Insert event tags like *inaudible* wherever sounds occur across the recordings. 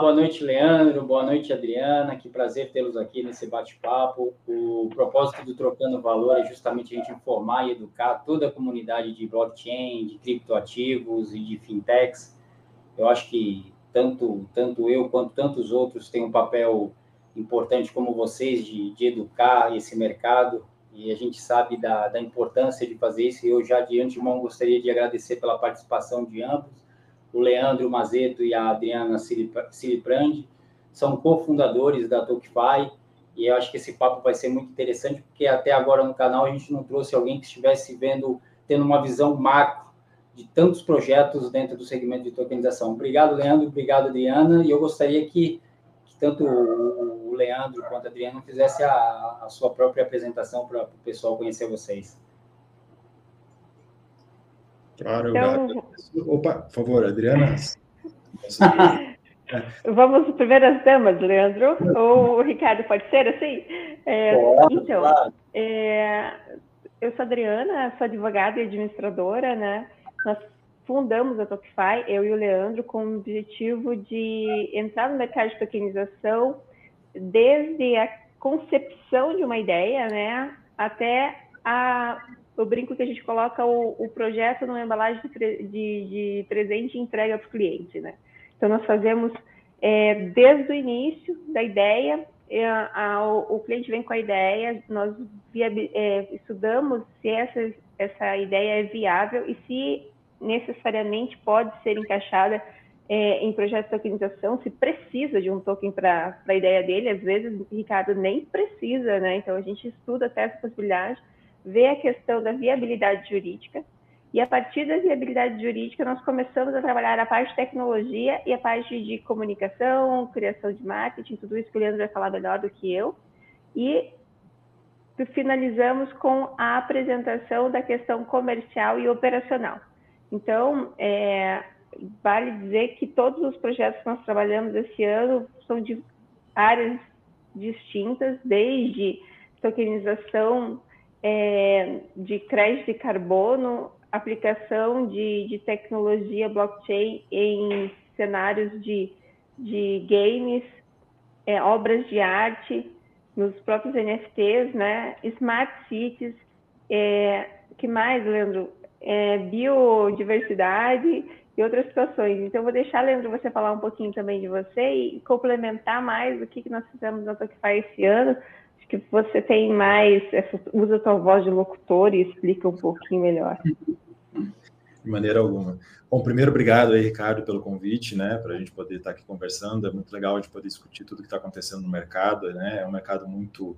Boa noite, Leandro, boa noite, Adriana. Que prazer tê-los aqui nesse bate-papo. O propósito do Trocando Valor é justamente a gente informar e educar toda a comunidade de blockchain, de criptoativos e de fintechs. Eu acho que tanto, tanto eu quanto tantos outros têm um papel importante como vocês de, de educar esse mercado e a gente sabe da, da importância de fazer isso. E eu já de antemão gostaria de agradecer pela participação de ambos o Leandro Mazeto e a Adriana Siliprandi, são cofundadores da Tokify, e eu acho que esse papo vai ser muito interessante, porque até agora no canal a gente não trouxe alguém que estivesse vendo, tendo uma visão macro de tantos projetos dentro do segmento de tokenização. Obrigado, Leandro, obrigado, Adriana, e eu gostaria que, que tanto o Leandro quanto a Adriana fizesse a, a sua própria apresentação para o pessoal conhecer vocês. Claro, então... Opa, por favor, Adriana. *laughs* Vamos primeiro as damas, Leandro. Ou o Ricardo, pode ser assim? É, então, é, eu sou Adriana, sou advogada e administradora, né? Nós fundamos a Tokify, eu e o Leandro, com o objetivo de entrar no mercado de tokenização desde a concepção de uma ideia, né, até a eu brinco que a gente coloca o, o projeto numa embalagem de, de, de presente e entrega para o cliente, né? Então, nós fazemos é, desde o início da ideia, é, a, o, o, cliente vem com a ideia, nós via, é, estudamos se essa, essa ideia é viável e se necessariamente pode ser encaixada é, em projeto de tokenização, se precisa de um token para a ideia dele, às vezes, Ricardo, nem precisa, né? Então, a gente estuda até essa possibilidade, ver a questão da viabilidade jurídica, e a partir da viabilidade jurídica, nós começamos a trabalhar a parte de tecnologia e a parte de comunicação, criação de marketing, tudo isso que o Leandro vai falar melhor do que eu. E finalizamos com a apresentação da questão comercial e operacional. Então, é, vale dizer que todos os projetos que nós trabalhamos esse ano são de áreas distintas, desde tokenização é, de crédito de carbono, aplicação de, de tecnologia blockchain em cenários de, de games, é, obras de arte, nos próprios NFTs, né? Smart cities, é, que mais, Leandro? É, biodiversidade e outras situações. Então, vou deixar, Leandro, você falar um pouquinho também de você e complementar mais o que, que nós fizemos na Tokify esse ano, que você tem mais, usa a tua voz de locutor e explica um pouquinho melhor. De maneira alguma. Bom, primeiro, obrigado aí, Ricardo, pelo convite, né, para a gente poder estar aqui conversando. É muito legal a gente poder discutir tudo que está acontecendo no mercado, né, é um mercado muito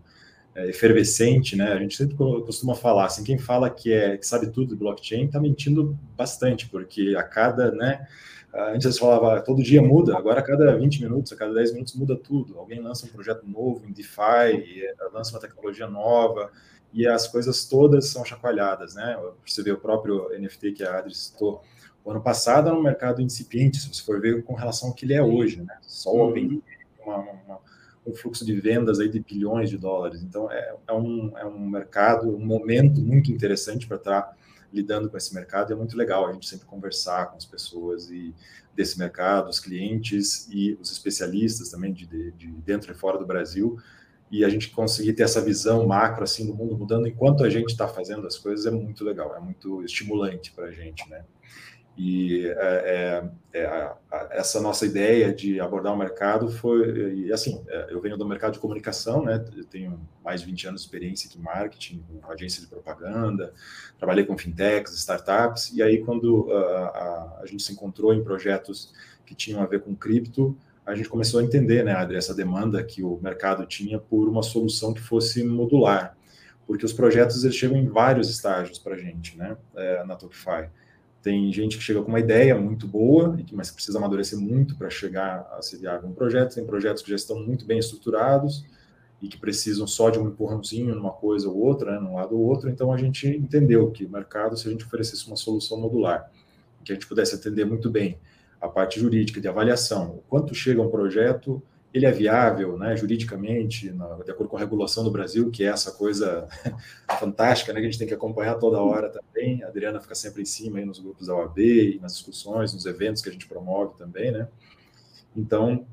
é, efervescente, né, a gente sempre costuma falar, assim, quem fala que, é, que sabe tudo de blockchain está mentindo bastante, porque a cada, né, Antes você falava, todo dia muda, agora a cada 20 minutos, a cada 10 minutos muda tudo. Alguém lança um projeto novo em DeFi, lança uma tecnologia nova, e as coisas todas são chacoalhadas, né? Você vê o próprio NFT que a Adri citou, o ano passado era um mercado incipiente, se você for ver com relação ao que ele é hoje, né? Só o Open, uma, uma, um fluxo de vendas aí de bilhões de dólares. Então, é, é, um, é um mercado, um momento muito interessante para estar lidando com esse mercado, é muito legal a gente sempre conversar com as pessoas e desse mercado, os clientes e os especialistas também de, de, de dentro e fora do Brasil, e a gente conseguir ter essa visão macro assim do mundo mudando enquanto a gente está fazendo as coisas é muito legal, é muito estimulante para a gente, né? E é, é, é, a, a, essa nossa ideia de abordar o mercado foi, e assim, é, eu venho do mercado de comunicação, né? Eu tenho mais de 20 anos de experiência em marketing, com agência de propaganda, trabalhei com fintechs, startups, e aí quando a, a, gente se encontrou em projetos que tinham a ver com cripto, a gente começou a entender, né, Adri, essa demanda que o mercado tinha por uma solução que fosse modular, porque os projetos eles chegam em vários estágios para a gente, né, é, na Tokify. Tem gente que chega com uma ideia muito boa, mas precisa amadurecer muito para chegar a ser viável um projeto. Tem projetos que já estão muito bem estruturados e que precisam só de um empurrãozinho numa coisa ou outra, né, num lado ou outro. Então a gente entendeu que o mercado, se a gente oferecesse uma solução modular, que a gente pudesse atender muito bem a parte jurídica de avaliação, o quanto chega um projeto, ele é viável, né, juridicamente, na, de acordo com a regulação do Brasil, que é essa coisa *laughs* fantástica, né, que a gente tem que acompanhar toda hora também. A Adriana fica sempre em cima aí nos grupos da OAB, nas discussões, nos eventos que a gente promove também, né? Então,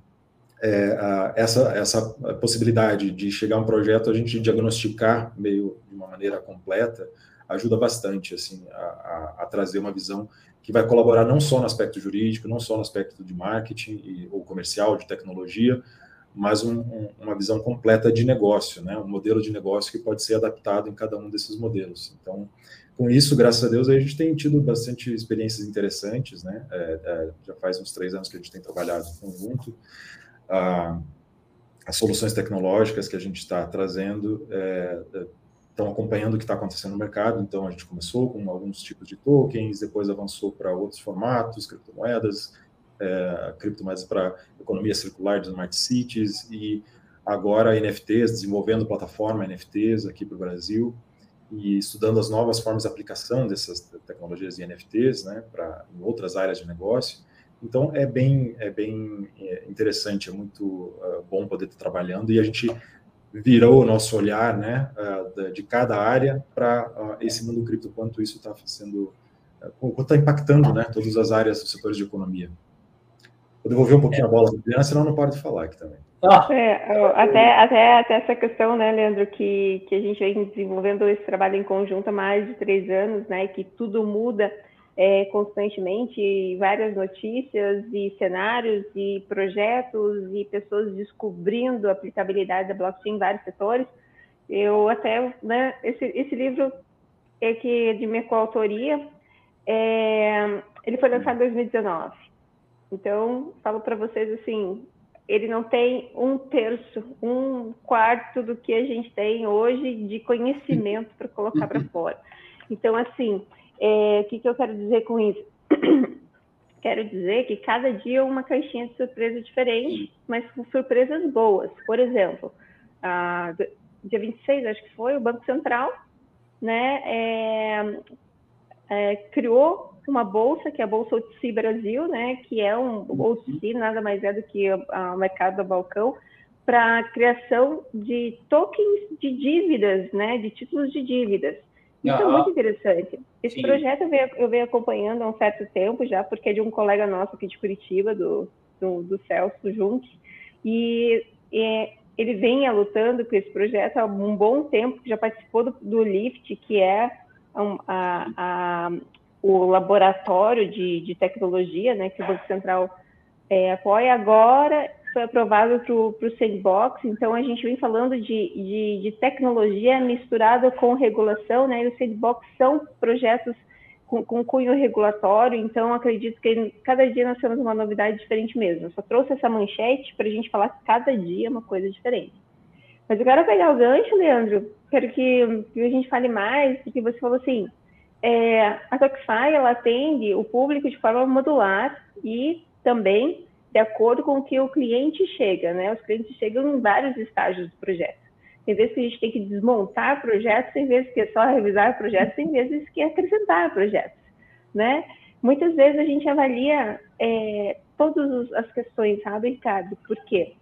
é, a, essa, essa possibilidade de chegar a um projeto, a gente diagnosticar meio de uma maneira completa, ajuda bastante assim a, a, a, trazer uma visão que vai colaborar não só no aspecto jurídico, não só no aspecto de marketing e, ou comercial, de tecnologia, mas um, um, uma visão completa de negócio, né? um modelo de negócio que pode ser adaptado em cada um desses modelos. Então, com isso, graças a Deus, a gente tem tido bastante experiências interessantes, né? É, é, já faz uns três anos que a gente tem trabalhado em conjunto. Ah, as soluções tecnológicas que a gente está trazendo é, é estão acompanhando o que está acontecendo no mercado. Então, a gente começou com alguns tipos de tokens, depois avançou para outros formatos, criptomoedas, é, criptomoedas para economia circular de smart cities e agora NFTs, desenvolvendo plataforma NFTs aqui para o Brasil e estudando as novas formas de aplicação dessas tecnologias de NFTs, né, para em outras áreas de negócio. Então é bem é bem é, interessante, é muito uh, bom poder estar trabalhando e a gente virou o nosso olhar, né, uh, de cada área para uh, esse mundo cripto, quanto isso está sendo, quanto está impactando, né, todas as áreas dos setores de economia. Vou devolver um pouquinho é. a bola para a Adriana, senão não paro de falar aqui também. Ah. É, até, até, até essa questão, né, Leandro, que, que a gente vem desenvolvendo esse trabalho em conjunto há mais de três anos, né, que tudo muda é, constantemente, várias notícias e cenários e projetos e pessoas descobrindo a aplicabilidade da blockchain em vários setores. Eu até, né, esse, esse livro é que de minha coautoria, é, ele foi lançado em 2019. Então, falo para vocês assim, ele não tem um terço, um quarto do que a gente tem hoje de conhecimento para colocar para fora. Então, assim, é, o que, que eu quero dizer com isso? *clears throat* quero dizer que cada dia é uma caixinha de surpresa diferente, mas com surpresas boas. Por exemplo, a, dia 26, acho que foi, o Banco Central né, é, é, criou uma bolsa, que é a Bolsa OTC Brasil, né, que é um OTC, nada mais é do que o mercado do balcão, para a criação de tokens de dívidas, né, de títulos de dívidas. Isso é muito interessante. Esse sim. projeto eu venho, eu venho, acompanhando há um certo tempo já, porque é de um colega nosso aqui de Curitiba, do, do, do Celso Junque, e, e ele vem lutando com esse projeto há um bom tempo, já participou do, do LIFT, que é a, a, o laboratório de, de tecnologia, né, que o Banco Central é, apoia, agora foi aprovado para o sandbox, então a gente vem falando de, de, de, tecnologia misturada com regulação, né, e o sandbox são projetos com, com cunho regulatório, então acredito que cada dia nós temos uma novidade diferente mesmo. Eu só trouxe essa manchete para a gente falar que cada dia é uma coisa diferente. Mas eu quero pegar o gancho, Leandro, quero que, que a gente fale mais, porque você falou assim, é, a Toxify ela atende o público de forma modular e também de acordo com o que o cliente chega, né? Os clientes chegam em vários estágios do projeto. Tem vezes que a gente tem que desmontar projetos, tem vezes que é só revisar projetos, tem vezes que é acrescentar projetos, né? Muitas vezes a gente avalia é, todas as questões, sabe, Ricardo? Por quê?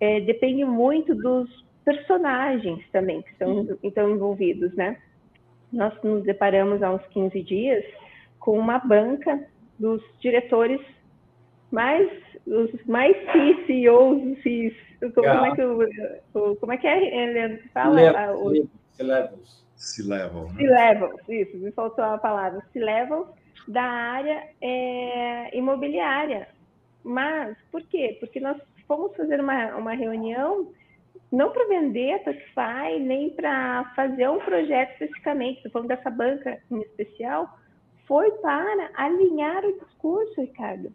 É, depende muito dos personagens também que estão, estão envolvidos, né? nós nos deparamos há uns 15 dias com uma banca dos diretores mais os mais CEOs, CIS, como, é que o, como é que é, Leandro, fala? C-levels. C-levels. C-levels, isso, me faltou a palavra. C-levels da área é, imobiliária. Mas, por quê? Porque nós fomos fazer uma, uma reunião não para vender a Touchfy, nem para fazer um projeto especificamente, estou falando dessa banca em especial, foi para alinhar o discurso, Ricardo,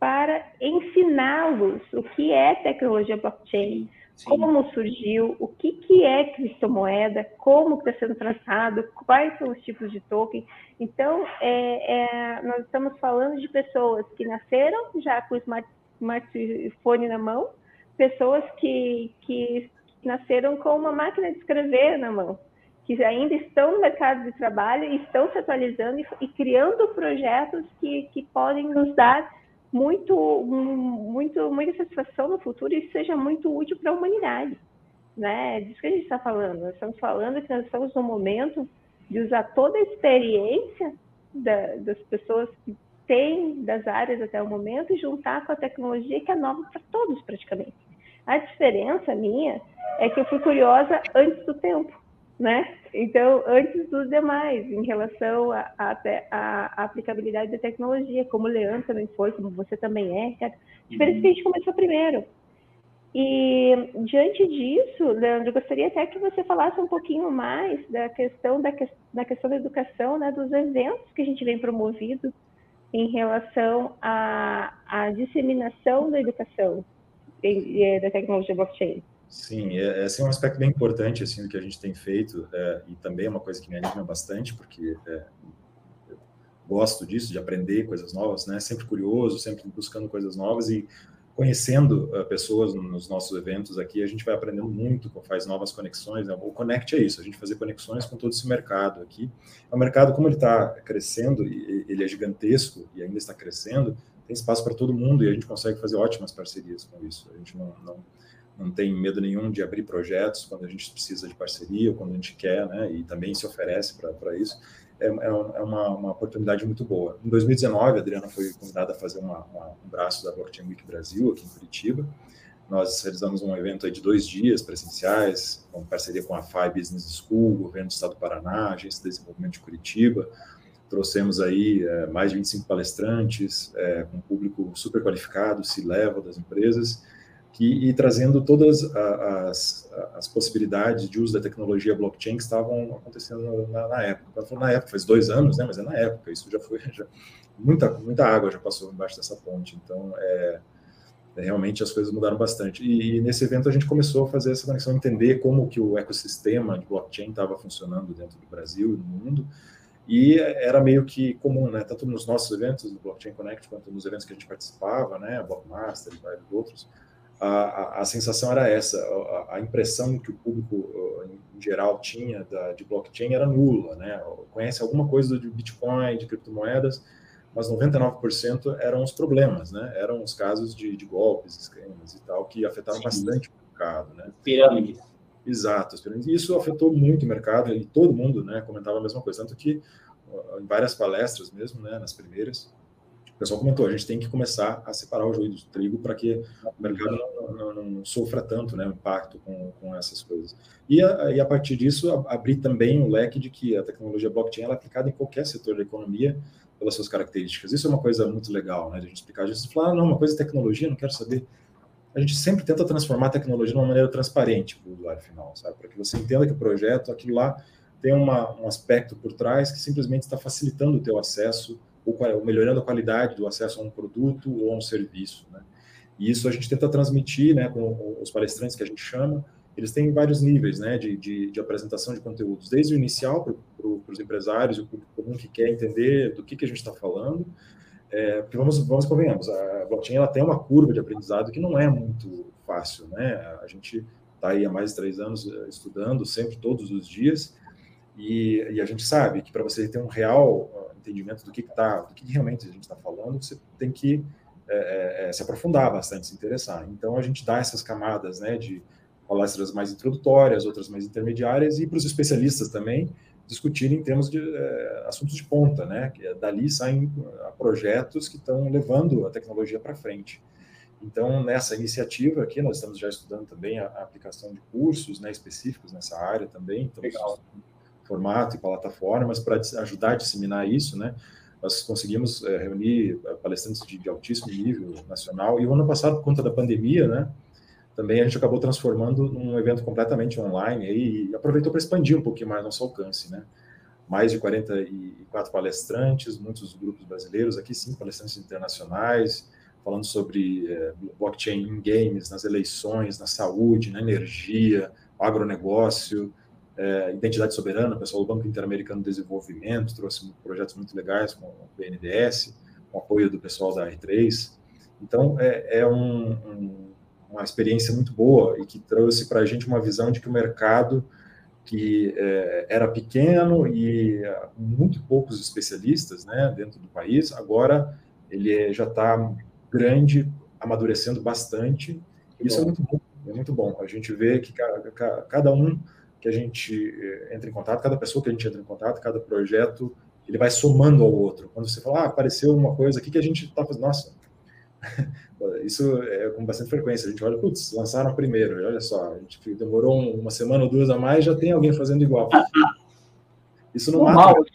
para ensiná-los o que é tecnologia blockchain, Sim. como surgiu, o que, que é criptomoeda, como está sendo tratado, quais são os tipos de token. Então, é, é, nós estamos falando de pessoas que nasceram já com o smart, smartphone na mão, pessoas que, que nasceram com uma máquina de escrever na mão, que ainda estão no mercado de trabalho estão se atualizando e, e criando projetos que, que podem nos dar muito, muito, muita satisfação no futuro e seja muito útil para a humanidade. Né? É disso que a gente está falando. Nós estamos falando que nós estamos no momento de usar toda a experiência da, das pessoas que tem das áreas até o momento e juntar com a tecnologia que é nova para todos praticamente. A diferença minha é que eu fui curiosa antes do tempo, né? Então, antes dos demais, em relação à aplicabilidade da tecnologia, como o Leandro também foi, como você também é. Diferente uhum. que a gente começou primeiro. E diante disso, Leandro, gostaria até que você falasse um pouquinho mais da questão da, da questão da educação, né, dos eventos que a gente vem promovido em relação à, à disseminação da educação da tecnologia blockchain. Sim, é, esse é um aspecto bem importante assim do que a gente tem feito é, e também é uma coisa que me anima bastante porque é, gosto disso de aprender coisas novas, né? Sempre curioso, sempre buscando coisas novas e conhecendo uh, pessoas nos nossos eventos aqui, a gente vai aprendendo muito, faz novas conexões. Né? O Connect é isso, a gente fazer conexões com todo esse mercado aqui. O mercado, como ele está crescendo, ele é gigantesco e ainda está crescendo, tem espaço para todo mundo e a gente consegue fazer ótimas parcerias com isso. A gente não, não, não tem medo nenhum de abrir projetos quando a gente precisa de parceria ou quando a gente quer, né? E também se oferece para isso. É, é, é uma, uma, oportunidade muito boa. Em 2019, a Adriana foi convidada a fazer uma, uma, um braço da Blockchain Week Brasil, aqui em Curitiba. Nós realizamos um evento de dois dias presenciais, com parceria com a FI Business School, governo do Estado do Paraná, Agência de Desenvolvimento de Curitiba. Trouxemos aí é, mais de 25 palestrantes, é, com público super qualificado, se leva das empresas, que, e trazendo todas as, as, possibilidades de uso da tecnologia blockchain que estavam acontecendo na, na época. Quando na época, faz dois anos, né, mas é na época, isso já foi, já, muita, muita água já passou embaixo dessa ponte, então é, é, realmente as coisas mudaram bastante. E, e, nesse evento a gente começou a fazer essa conexão, entender como que o ecossistema de blockchain estava funcionando dentro do Brasil e no mundo, e era meio que comum, né, tanto nos nossos eventos do Blockchain Connect, quanto nos eventos que a gente participava, né, Blockmaster e vários outros, a, a, sensação era essa, a, a, impressão que o público em geral tinha da, de blockchain era nula, né? Conhece alguma coisa de Bitcoin, de criptomoedas, mas 99% eram os problemas, né? Eram os casos de, de golpes, esquemas e tal, que afetaram Sim. bastante o mercado, né? Pirâmides. Exato, isso afetou muito o mercado e todo mundo, né, comentava a mesma coisa, tanto que em várias palestras mesmo, né, nas primeiras, pessoal comentou, a gente tem que começar a separar o joio do trigo para que o mercado não, não, não, sofra tanto né, o impacto com, com essas coisas. E a, e a partir disso, abrir também o um leque de que a tecnologia blockchain é aplicada em qualquer setor da economia pelas suas características. Isso é uma coisa muito legal, né, de a gente explicar. A gente fala, ah, não, uma coisa é tecnologia, não quero saber. A gente sempre tenta transformar a tecnologia de uma maneira transparente para o usuário final, sabe? Para que você entenda que o projeto, aquilo lá, tem uma, um aspecto por trás que simplesmente está facilitando o teu acesso ou melhorando a qualidade do acesso a um produto ou a um serviço. Né? E isso a gente tenta transmitir né, com os palestrantes que a gente chama, eles têm vários níveis né, de, de, de apresentação de conteúdos, desde o inicial para pro, os empresários, o público comum que quer entender do que, que a gente está falando, é, porque vamos, vamos convenhamos, a blockchain ela tem uma curva de aprendizado que não é muito fácil, né? A gente está aí há mais de três anos eh, estudando, sempre, todos os dias, e, e a gente sabe que para você ter um real entendimento do que está, do que realmente a gente está falando, você tem que é, é, é, se aprofundar bastante, se interessar. Então a gente dá essas camadas, né, de palestras mais introdutórias, outras mais intermediárias e para os especialistas também discutirem em termos de é, assuntos de ponta, né? Que é, dali saem ah, projetos que estão levando a tecnologia para frente. Então, nessa iniciativa aqui, nós estamos já estudando também a, a aplicação de cursos né, específicos nessa área também. Estamos Legal formato e plataformas para ajudar a disseminar isso, né? Nós conseguimos é, reunir eh, palestrantes de, de, altíssimo nível nacional e o ano passado, por conta da pandemia, né? Também a gente acabou transformando num evento completamente online e aproveitou para expandir um pouquinho mais nosso alcance, né? Mais de 44 palestrantes, muitos grupos brasileiros, aqui sim, palestrantes internacionais, falando sobre é, blockchain em games, nas eleições, na saúde, na energia, agronegócio, é, Identidade Soberana, o pessoal do Banco Interamericano de Desenvolvimento trouxe projetos muito legais com o BNDES, com o apoio do pessoal da R3. Então, é, é um, um, uma experiência muito boa e que trouxe para a gente uma visão de que o mercado que é, era pequeno e é, muito poucos especialistas né, dentro do país, agora ele é, já está grande, amadurecendo bastante. Isso é muito bom, é muito bom. A gente vê que cada um que a gente eh, entra em contato, cada pessoa que a gente entra em contato, cada projeto, ele vai somando ao outro. Quando você fala, ah, apareceu uma coisa aqui que a gente está fazendo, nossa, *laughs* isso é com bastante frequência. A gente olha, putz, lançaram primeiro, olha só, a gente demorou uma semana ou duas a mais, já tem alguém fazendo igual. *laughs* Isso não Normal. mata.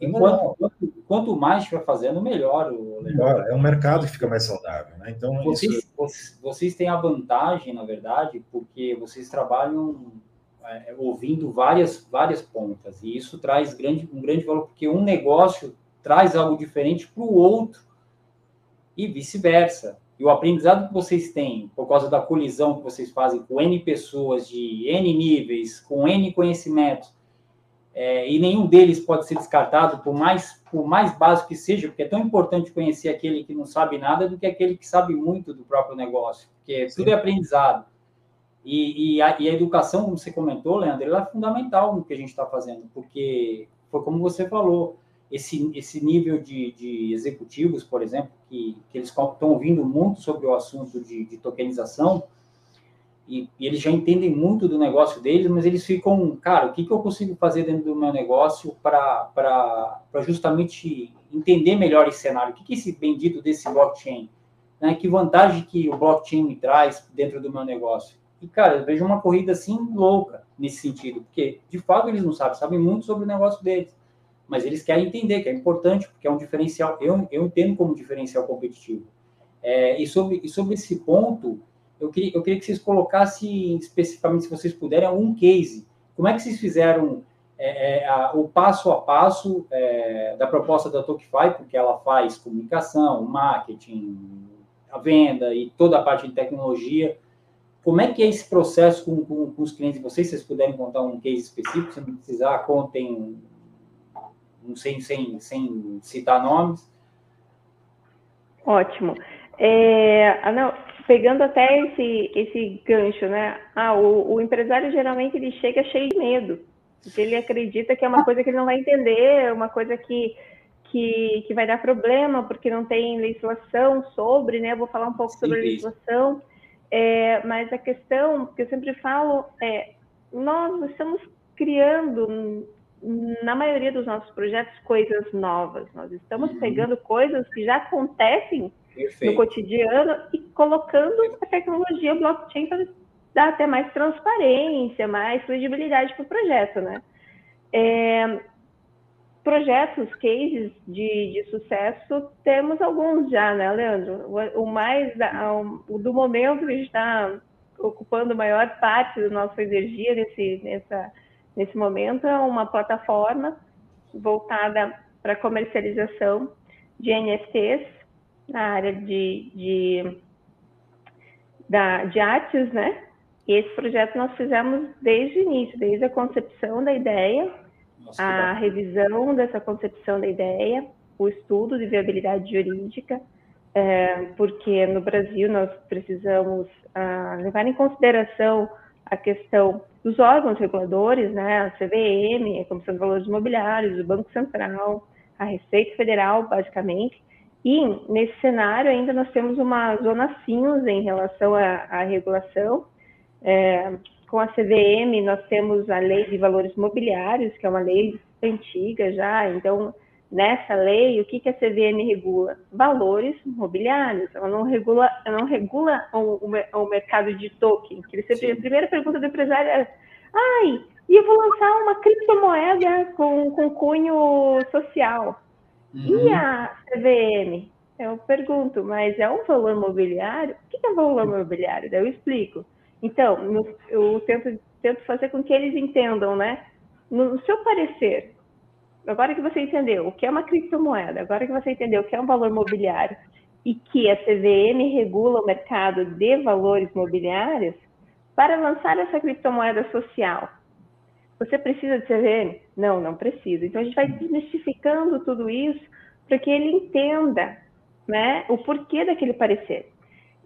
Enquanto, quanto, quanto mais estiver fazendo, melhor. Melhor. É um mercado que fica mais saudável. Né? Então, vocês, isso... vocês têm a vantagem, na verdade, porque vocês trabalham é, ouvindo várias, várias pontas. E isso traz grande, um grande valor, porque um negócio traz algo diferente para o outro e vice-versa. E o aprendizado que vocês têm, por causa da colisão que vocês fazem com N pessoas de N níveis, com N conhecimentos, é, e nenhum deles pode ser descartado, por mais, por mais básico que seja, porque é tão importante conhecer aquele que não sabe nada do que aquele que sabe muito do próprio negócio, porque Sim. tudo é aprendizado. E, e, a, e, a, educação, como você comentou, Leandro, ela é fundamental no que a gente está fazendo, porque foi como você falou, esse, esse nível de, de executivos, por exemplo, que, que eles estão ouvindo muito sobre o assunto de, de tokenização, e, e, eles já entendem muito do negócio deles, mas eles ficam, cara, o que, que eu consigo fazer dentro do meu negócio para justamente entender melhor esse cenário? O que, que esse bendito desse blockchain? Né? Que vantagem que o blockchain me traz dentro do meu negócio? E, cara, eu vejo uma corrida assim louca nesse sentido, porque de fato eles não sabem, sabem muito sobre o negócio deles mas eles querem entender que é importante, porque é um diferencial, eu, eu entendo como diferencial competitivo. É, e, sobre, e sobre esse ponto, eu queria, eu queria que vocês colocassem especificamente, se vocês puderem, um case. Como é que vocês fizeram é, é, a, o passo a passo é, da proposta da Tokify, porque ela faz comunicação, marketing, a venda e toda a parte de tecnologia. Como é que é esse processo com, com, com os clientes de vocês? Se vocês puderem contar um case específico, se não precisar, contem sem, sem, sem citar nomes. Ótimo. É, ah, não, pegando até esse, esse gancho, né? Ah, o, o, empresário geralmente ele chega cheio de medo, porque ele acredita que é uma coisa que ele não vai entender, uma coisa que, que, que vai dar problema, porque não tem legislação sobre, né? Eu vou falar um pouco Sim, sobre a legislação, é, mas a questão que eu sempre falo é, nós estamos criando na maioria dos nossos projetos, coisas novas. Nós estamos uhum. pegando coisas que já acontecem Perfeito. no cotidiano e colocando a tecnologia blockchain para dar até mais transparência, mais credibilidade para o projeto, né? É, projetos, cases de, de, sucesso, temos alguns já, né, Leandro? O, o mais o, do momento que está ocupando maior parte da nossa energia nesse, nessa nesse momento, é uma plataforma voltada para comercialização de NFTs na área de, de, da, de artes, né? E esse projeto nós fizemos desde o início, desde a concepção da ideia, Nossa, a revisão dessa concepção da ideia, o estudo de viabilidade jurídica, é, porque no Brasil nós precisamos ah, levar em consideração a questão dos órgãos reguladores, né, a CVM, a Comissão de Valores Imobiliários, o Banco Central, a Receita Federal, basicamente. E nesse cenário ainda nós temos uma zona cinza em relação à, à regulação. É, com a CVM nós temos a Lei de Valores Imobiliários, que é uma lei antiga já, então nessa lei, o que, que a CVM regula? Valores imobiliários. Ela não regula, ela não regula o, o, o mercado de token. Que sempre, a primeira pergunta do empresário é: ai, e eu vou lançar uma criptomoeda com, com cunho social. Uhum. E a CVM? Eu pergunto, mas é um valor imobiliário? O que é valor imobiliário? Daí eu explico. Então, no, eu tento, tento fazer com que eles entendam, né? No, no seu parecer, agora que você entendeu o que é uma criptomoeda, agora que você entendeu o que é um valor mobiliário e que a CVM regula o mercado de valores mobiliários, para lançar essa criptomoeda social, você precisa de CVM? Não, não precisa. Então a gente vai desmistificando tudo isso para que ele entenda né, o porquê daquele parecer.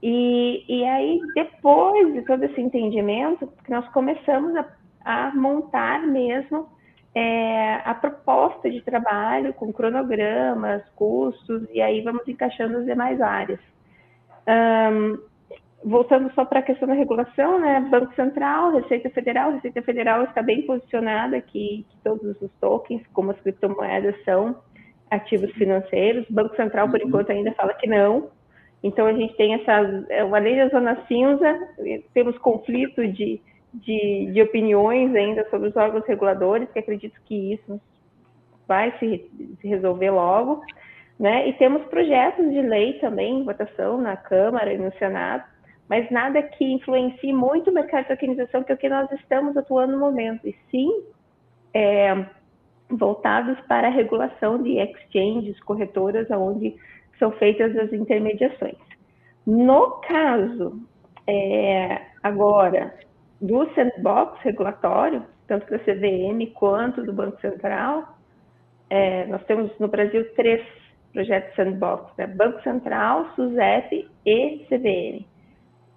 E, e aí, depois de todo esse entendimento, nós começamos a, a montar mesmo é, a proposta de trabalho com cronogramas, custos, e aí vamos encaixando as demais áreas. Um, voltando só para a questão da regulação, né? Banco Central, Receita Federal, Receita Federal está bem posicionada aqui, que todos os tokens, como as criptomoedas são ativos financeiros. O Banco Central, por uhum. enquanto, ainda fala que não. Então, a gente tem essa, é, lei da zona cinza, temos conflito de, de, de opiniões ainda sobre os órgãos reguladores, que acredito que isso vai se, se resolver logo. Né? E temos projetos de lei também votação na Câmara e no Senado, mas nada que influencie muito o mercado de tokenização, que é o que nós estamos atuando no momento, e sim é, voltados para a regulação de exchanges, corretoras, onde são feitas as intermediações. No caso, é, agora, do sandbox regulatório, tanto da CVM quanto do Banco Central, é, nós temos no Brasil três projetos sandbox, né? Banco Central, SUSEP e CVM.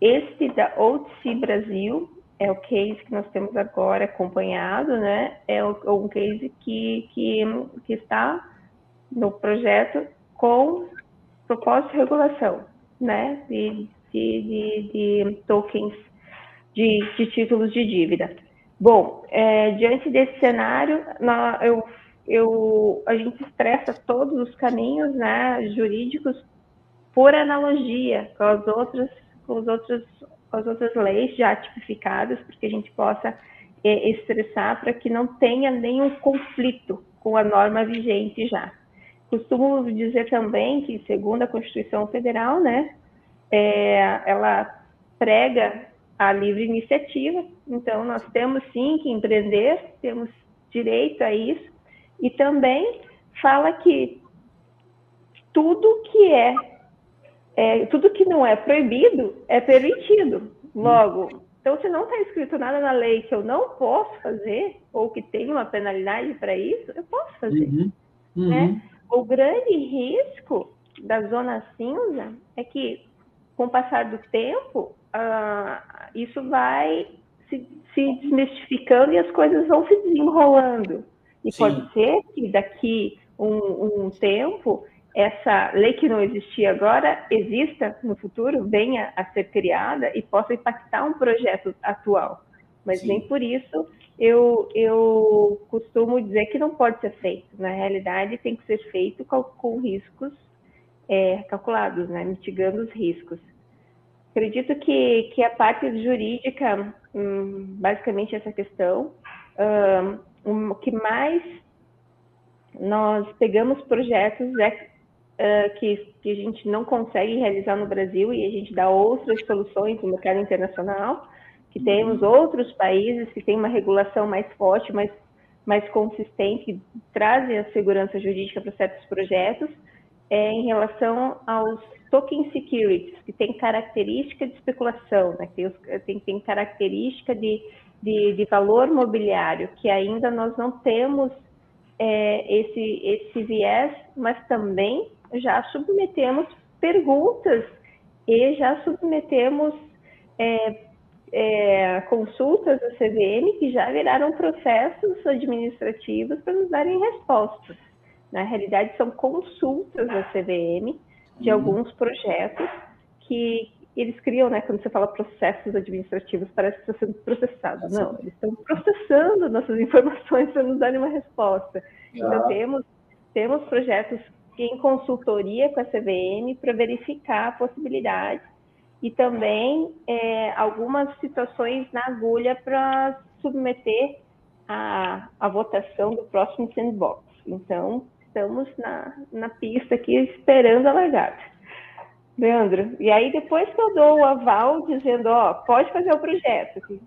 Este da OTC Brasil é o case que nós temos agora acompanhado, né? É um case que, que, que está no projeto com propósito de regulação, né? De, de, de, de tokens de, de, títulos de dívida. Bom, é, diante desse cenário, nós, eu, eu, a gente expressa todos os caminhos né, jurídicos por analogia com as outras, com os outros com as outras leis já tipificadas, para que a gente possa é, estressar para que não tenha nenhum conflito com a norma vigente já. Costumo dizer também que, segundo a Constituição Federal, né, é, ela prega a livre iniciativa, então nós temos sim que empreender, temos direito a isso, e também fala que tudo que é é, tudo que não é proibido é permitido. Logo, então se não está escrito nada na lei que eu não posso fazer, ou que tem uma penalidade para isso, eu posso fazer. Uhum. Uhum. Né? O grande risco da zona cinza é que, com o passar do tempo, uh, isso vai se, se, desmistificando e as coisas vão se desenrolando. E Sim. pode ser que daqui um, um tempo essa lei que não existia agora exista no futuro, venha a ser criada e possa impactar um projeto atual. Mas Sim. nem por isso eu, eu costumo dizer que não pode ser feito. Na realidade, tem que ser feito com, com riscos é, calculados, né? mitigando os riscos. Acredito que, que a parte jurídica, hum, basicamente essa questão, hum, o que mais nós pegamos projetos é que, que a gente não consegue realizar no Brasil e a gente dá outras soluções no mercado internacional, que temos outros países que têm uma regulação mais forte, mais, mais consistente, que trazem a segurança jurídica para certos projetos, é, em relação aos token securities, que tem característica de especulação, né? tem, tem, tem característica de, de, de valor mobiliário, que ainda nós não temos é, esse, esse viés, mas também já submetemos perguntas e já submetemos é, é, consultas da CVM que já viraram processos administrativos para nos darem respostas. Na realidade, são consultas da CVM de uhum. alguns projetos que eles criam, né? Quando você fala processos administrativos, parece que está sendo processado. Não, eles estão processando nossas *laughs* informações para nos darem uma resposta. Então, temos, temos projetos em consultoria com a CVM para verificar a possibilidade e também é, algumas situações na agulha para submeter a, a votação do próximo sandbox. Então, estamos na, na pista aqui esperando a largada. Leandro, e aí depois que eu dou o aval dizendo, ó, pode fazer o projeto,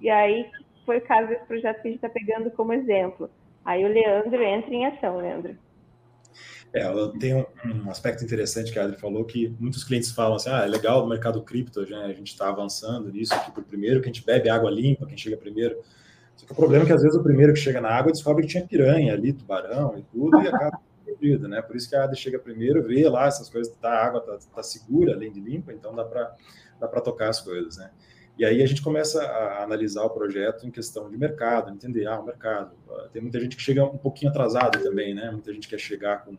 e aí foi o caso desse projeto que a gente está pegando como exemplo. Aí o Leandro entra em ação, Leandro. É, tem um, aspecto interessante que a Adri falou, que muitos clientes falam assim, ah, é legal no mercado cripto, né? a gente está avançando nisso, tipo, primeiro que a gente bebe água limpa, quem chega primeiro. Só que o problema é que às vezes o primeiro que chega na água descobre que tinha piranha ali, tubarão e tudo, e acaba perdido, né? Por isso que a Adri chega primeiro, vê lá essas coisas, tá, a água tá, tá segura, além de limpa, então dá para dá tocar as coisas, né? E aí a gente começa a analisar o projeto em questão de mercado, entender, ah, o mercado. Tem muita gente que chega um pouquinho atrasado também, né? Muita gente quer chegar com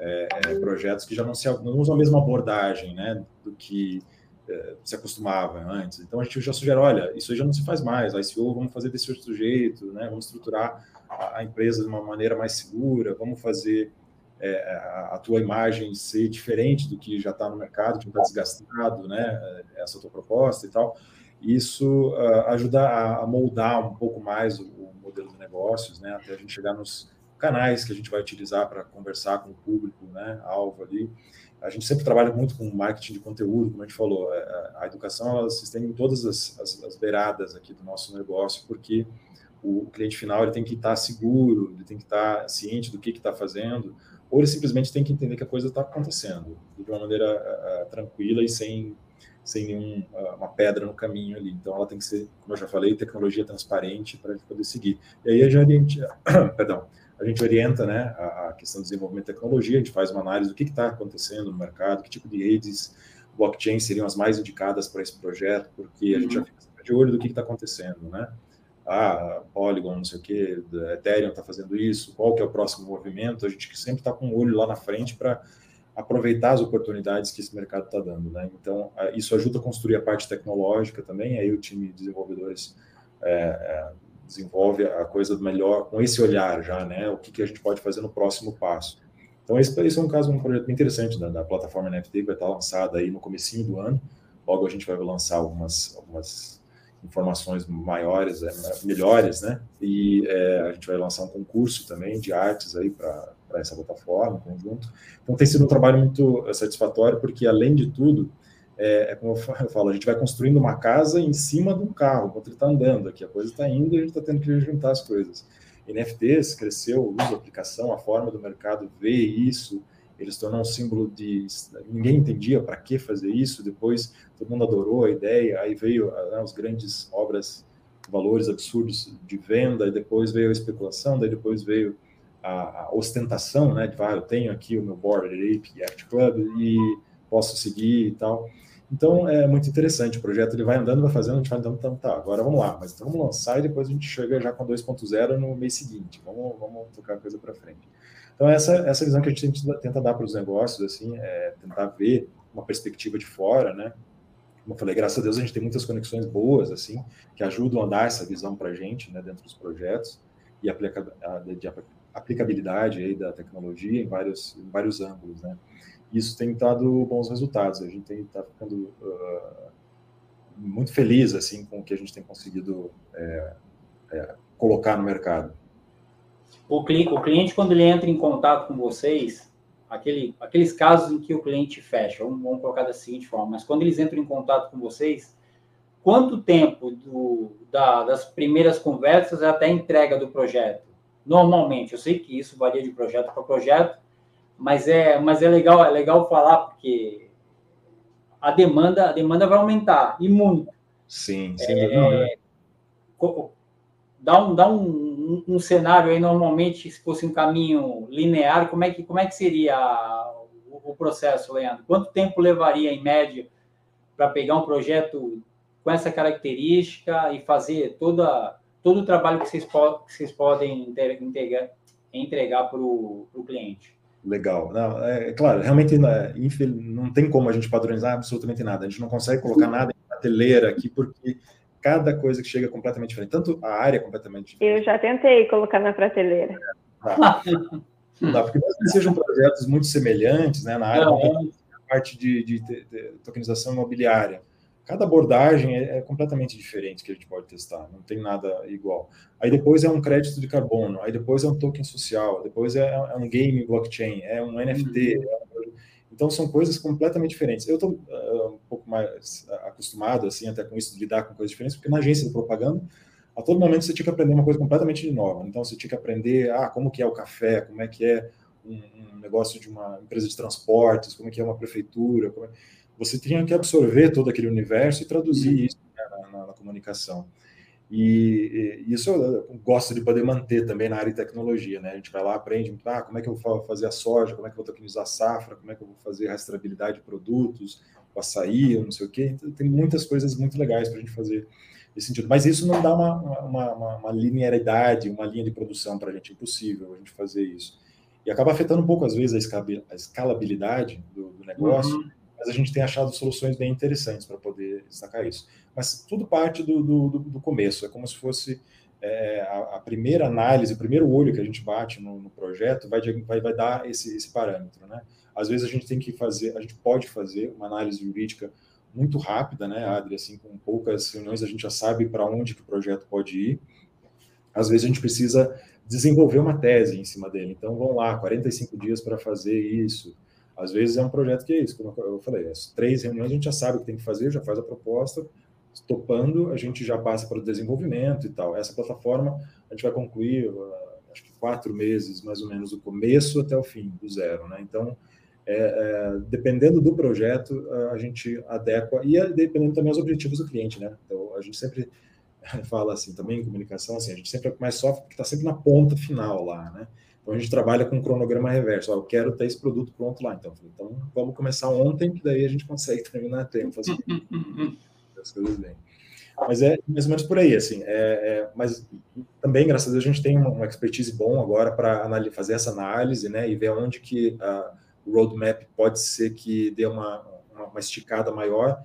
é, é, projetos que já não, se, não usam a mesma abordagem né, do que é, se acostumava antes. Então a gente já sugere, olha, isso já não se faz mais, a ICO vamos fazer desse outro jeito, né, vamos estruturar a, a empresa de uma maneira mais segura, vamos fazer é, a, a, tua imagem ser diferente do que já está no mercado, que está desgastado, né? Essa tua proposta e tal. Isso uh, ajuda a, a, moldar um pouco mais o, o, modelo de negócios, né? Até a gente chegar nos canais que a gente vai utilizar para conversar com o público, né? Alvo ali. A gente sempre trabalha muito com marketing de conteúdo, como a gente falou. A, a educação ela se estende em todas as, as, as beiradas aqui do nosso negócio, porque o, cliente final ele tem que estar seguro, ele tem que estar ciente do que está fazendo, ou ele simplesmente tem que entender que a coisa está acontecendo de uma maneira uh, tranquila e sem sem nenhuma uh, pedra no caminho ali. Então, ela tem que ser, como eu já falei, tecnologia transparente para gente poder seguir. E aí a gente, *coughs* perdão, a gente orienta né, a, a, questão do desenvolvimento de tecnologia, a gente faz uma análise do que está acontecendo no mercado, que tipo de redes blockchain seriam as mais indicadas para esse projeto, porque a gente já uhum. fica de olho do que está acontecendo, né? ah, Polygon, não sei o que, Ethereum está fazendo isso, qual que é o próximo movimento, a gente sempre está com o olho lá na frente para aproveitar as oportunidades que esse mercado está dando, né? Então, isso ajuda a construir a parte tecnológica também, aí o time de desenvolvedores é, é, desenvolve a coisa melhor com esse olhar já, né? O que, que a gente pode fazer no próximo passo. Então, esse, esse é um caso, um projeto bem interessante da, da plataforma NFT, que vai estar lançada aí no comecinho do ano, logo a gente vai lançar algumas, algumas informações maiores, é, melhores, né? E é, a gente vai lançar um concurso também de artes aí para essa plataforma, conjunto. Então tem sido um trabalho muito satisfatório, porque além de tudo, é, é como eu falo, a gente vai construindo uma casa em cima de um carro, enquanto ele está andando aqui, a coisa está indo e a gente está tendo que juntar as coisas. NFTs cresceu, o uso da aplicação, a forma do mercado ver isso, eles tornam um símbolo de. Ninguém entendia para que fazer isso, depois todo mundo adorou a ideia, aí veio né, as grandes obras, valores absurdos de venda, e depois veio a especulação, daí depois veio a, a ostentação, né? De, ah, eu tenho aqui o meu Board Ape Yacht Club e posso seguir e tal. Então é muito interessante o projeto, ele vai andando, vai fazendo, a gente vai andando, então tá, agora vamos lá, mas então vamos lançar e depois a gente chega já com 2.0 no mês seguinte, vamos, vamos tocar a coisa para frente. Então, essa, essa visão que a gente tenta dar para os negócios, assim, é tentar ver uma perspectiva de fora, né? Como eu falei, graças a Deus a gente tem muitas conexões boas, assim, que ajudam a dar essa visão para a gente, né, dentro dos projetos e aplica, de aplicabilidade aí da tecnologia em vários, em vários ângulos, né? Isso tem dado bons resultados. A gente tem tá ficando uh, muito feliz assim com o que a gente tem conseguido é, é, colocar no mercado o cliente, o cliente, quando ele entra em contato com vocês, aquele, aqueles casos em que o cliente fecha, vamos, vamos colocar da seguinte forma, mas quando eles entram em contato com vocês, quanto tempo do, da, das primeiras conversas até a entrega do projeto? Normalmente, eu sei que isso varia de projeto para projeto, mas é, mas é legal, é legal falar porque a demanda, a demanda vai aumentar e muito. Sim, sim. É, dá um, dá um, um, cenário aí, normalmente, se fosse um caminho linear, como é que, como é que seria o, o processo, Leandro? Quanto tempo levaria, em média, para pegar um projeto com essa característica e fazer toda, todo o trabalho que vocês, po que vocês podem entregar, entregar para o cliente? Legal. Não, é, é claro, realmente né, não tem como a gente padronizar absolutamente nada. A gente não consegue colocar nada em prateleira aqui, porque cada coisa que chega é completamente diferente, tanto a área é completamente diferente. Eu já tentei colocar na prateleira. Tá. Não porque sejam projetos muito semelhantes, né, na área, não, parte de, de, de, tokenização imobiliária. Cada abordagem é, é, completamente diferente que a gente pode testar, não tem nada igual. Aí depois é um crédito de carbono, aí depois é um token social, depois é, é um game blockchain, é um NFT, uhum. é então, são coisas completamente diferentes. Eu estou uh, um pouco mais acostumado, assim, até com isso, de lidar com coisas diferentes, porque na agência de propaganda, a todo momento você tinha que aprender uma coisa completamente nova. Então, você tinha que aprender, ah, como que é o café, como é que é um, um negócio de uma empresa de transportes, como é que é uma prefeitura. É... Você tinha que absorver todo aquele universo e traduzir uhum. isso né, na, na, na comunicação. E, e, isso eu gosto de poder manter também na área de tecnologia, né? A gente vai lá, aprende, ah, como é que eu vou fazer a soja, como é que eu vou tokenizar a safra, como é que eu vou fazer a rastreabilidade de produtos, o açaí, não sei o quê. Então, tem muitas coisas muito legais para a gente fazer nesse sentido. Mas isso não dá uma, uma, uma, uma linearidade, uma linha de produção para a gente, impossível a gente fazer isso. E acaba afetando um pouco, às vezes, a escalabilidade do, do negócio, uhum. Mas a gente tem achado soluções bem interessantes para poder destacar isso mas tudo parte do, do, do começo. É como se fosse é, a, a, primeira análise, o primeiro olho que a gente bate no, no projeto vai, vai, vai dar esse, esse parâmetro, né? Às vezes a gente tem que fazer, a gente pode fazer uma análise jurídica muito rápida, né, Adri? Assim, com poucas reuniões a gente já sabe para onde que o projeto pode ir. Às vezes a gente precisa desenvolver uma tese em cima dele. Então, vão lá, 45 dias para fazer isso. Às vezes é um projeto que é isso, como eu falei, as três reuniões a gente já sabe o que tem que fazer, já faz a proposta, topando, a gente já passa para o desenvolvimento e tal. Essa plataforma a gente vai concluir, uh, acho que quatro meses, mais ou menos, do começo até o fim, do zero, né? Então, é, é, dependendo do projeto, a gente adequa, e é dependendo também dos objetivos do cliente, né? Então, a gente sempre *laughs* fala assim, também em comunicação, assim, a gente sempre é mais software que está sempre na ponta final lá, né? Então, a gente trabalha com um cronograma reverso. Ó, eu quero ter esse produto pronto lá. Então, então vamos começar ontem, que daí a gente consegue *laughs* terminar a tempo. Fazer *laughs* as coisas bem. Mas é mais ou menos por aí, assim. É, é, mas também, graças a Deus, a gente tem uma, expertise bom agora para fazer essa análise, né? E ver onde que a, o roadmap pode ser que dê uma, uma, uma esticada maior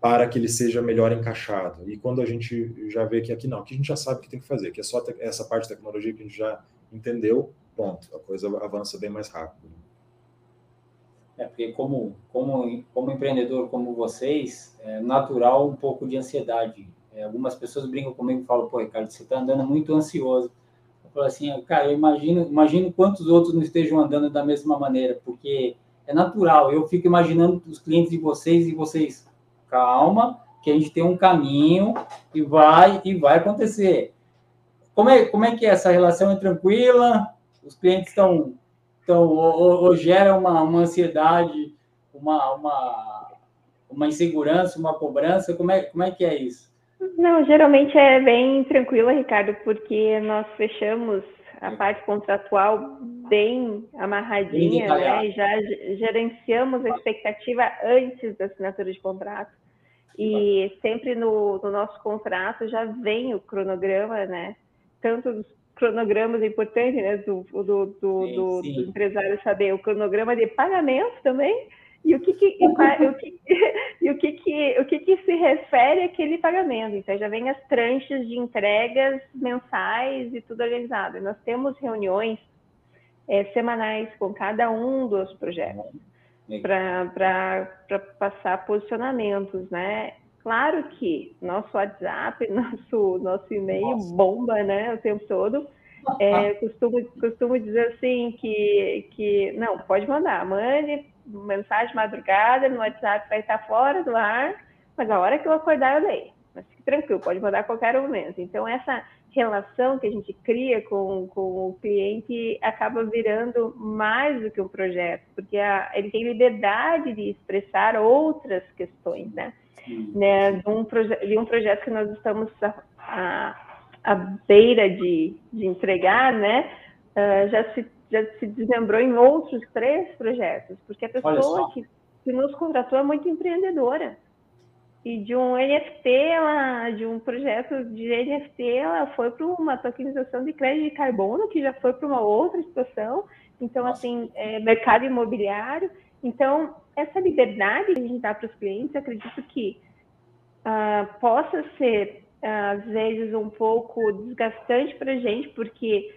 para que ele seja melhor encaixado. E quando a gente já vê que aqui não, que a gente já sabe o que tem que fazer, que é só essa parte de tecnologia que a gente já entendeu, pronto, a coisa avança bem mais rápido. É, porque como, como, como empreendedor como vocês, é natural um pouco de ansiedade. É, algumas pessoas brincam comigo e falam, pô, Ricardo, você está andando muito ansioso. Eu falo assim, cara, eu imagino, imagino quantos outros não estejam andando da mesma maneira, porque é natural. Eu fico imaginando os clientes de vocês e vocês, calma, que a gente tem um caminho e vai e vai acontecer. Como é, como é que é essa relação? É tranquila? Os clientes estão então, ou, ou gera uma, uma ansiedade, uma, uma, uma insegurança, uma cobrança? Como é, como é que é isso? Não, geralmente é bem tranquilo, Ricardo, porque nós fechamos a parte contratual bem amarradinha, bem né? Já gerenciamos a expectativa antes da assinatura de contrato. E sempre no, no nosso contrato já vem o cronograma, né? Tanto dos cronogramas importantes, né, do, do, do, sim, do, sim. do empresário saber o cronograma de pagamento também e o que, que, e, o que, *laughs* e o que, que, o que, que se refere àquele pagamento. Então, já vem as tranches de entregas mensais e tudo organizado. E nós temos reuniões é, semanais com cada um dos projetos para passar posicionamentos, né? Claro que nosso WhatsApp, *laughs* nosso, nosso e-mail Nossa. bomba, né, o tempo todo. É, costumo, costumo dizer assim que, que não, pode mandar, mande mensagem madrugada, no WhatsApp vai estar fora do ar, mas a hora que eu acordar eu leio. Mas fique tranquilo, pode mandar a qualquer momento. Então, essa relação que a gente cria com, com o cliente acaba virando mais do que um projeto, porque a, ele tem liberdade de expressar outras questões, né? né, de, um de um projeto que nós estamos à, beira de, de entregar, né, uh, já, se, já se desmembrou em outros três projetos, porque a pessoa que, que nos contratou é muito empreendedora. E de um NFT, ela, de um projeto de NFT, ela foi para uma tokenização de crédito de carbono, que já foi para uma outra situação. Então, Nossa. assim, é, mercado imobiliário. Então, essa liberdade que a gente dá para os clientes, acredito que uh, possa ser, uh, às vezes, um pouco desgastante para a gente, porque,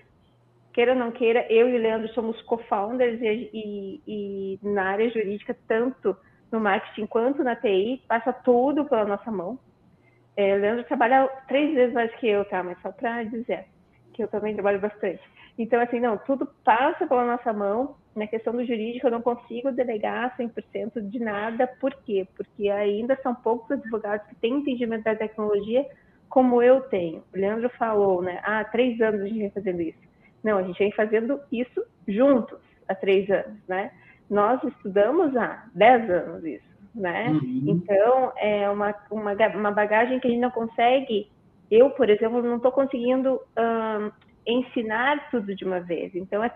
queira ou não queira, eu e o Leandro somos co-founders e, e, e, na área jurídica, tanto no marketing quanto na TI, passa tudo pela nossa mão. É, Leandro trabalha três vezes mais que eu, tá? Mas só para dizer que eu também trabalho bastante. Então, assim, não, tudo passa pela nossa mão. Na questão do jurídico, eu não consigo delegar 100% de nada. Por quê? Porque ainda são poucos advogados que têm entendimento da tecnologia como eu tenho. O Leandro falou, né? Ah, há três anos a gente vem fazendo isso. Não, a gente vem fazendo isso juntos há três anos, né? Nós estudamos há dez anos isso, né? Uhum. Então, é uma, uma, uma bagagem que a gente não consegue eu, por exemplo, não estou conseguindo ensinar tudo de uma vez. Então, é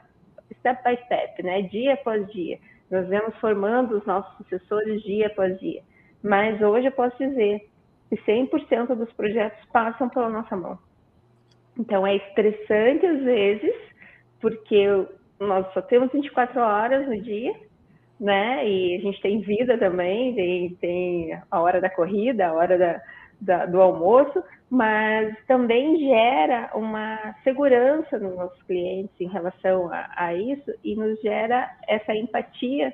step by step, né? Dia após dia. Nós vamos formando os nossos sucessores dia após dia. Mas hoje eu posso dizer que 100% dos projetos passam pela nossa mão. Então, é estressante às vezes, porque nós só temos 24 horas no dia, né? E a gente tem vida também, tem, tem a hora da corrida, a hora da, da, do almoço, mas também gera uma segurança nos nossos clientes em relação a, a isso e nos gera essa empatia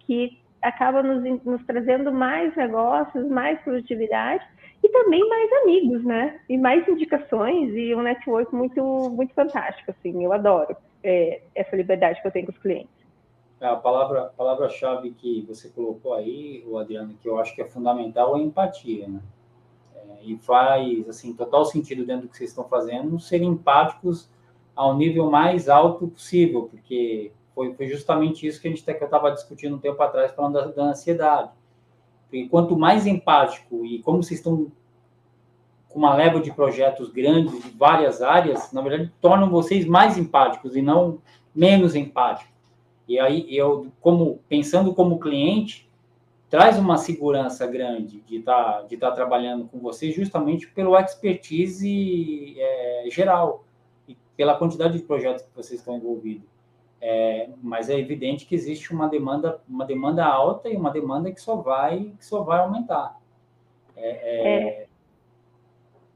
que acaba nos, nos trazendo mais negócios, mais produtividade e também mais amigos, né? E mais indicações e um network muito, muito fantástico, assim. Eu adoro é, essa liberdade que eu tenho com os clientes. A palavra, a palavra-chave que você colocou aí, o Adriano, que eu acho que é fundamental é empatia, né? É, e faz, assim, total sentido dentro do que vocês estão fazendo, ser empáticos ao nível mais alto possível, porque foi, foi justamente isso que a gente que eu estava discutindo um tempo atrás, falando da, da ansiedade e quanto mais empático, e como vocês estão com uma leva de projetos grandes de várias áreas, na verdade, tornam vocês mais empáticos e não menos empáticos. E aí, eu, como pensando como cliente, traz uma segurança grande de estar tá, de tá trabalhando com vocês justamente pelo expertise é, geral e pela quantidade de projetos que vocês estão envolvidos. É, mas é evidente que existe uma demanda, uma demanda alta e uma demanda que só vai, que só vai aumentar. É, é... é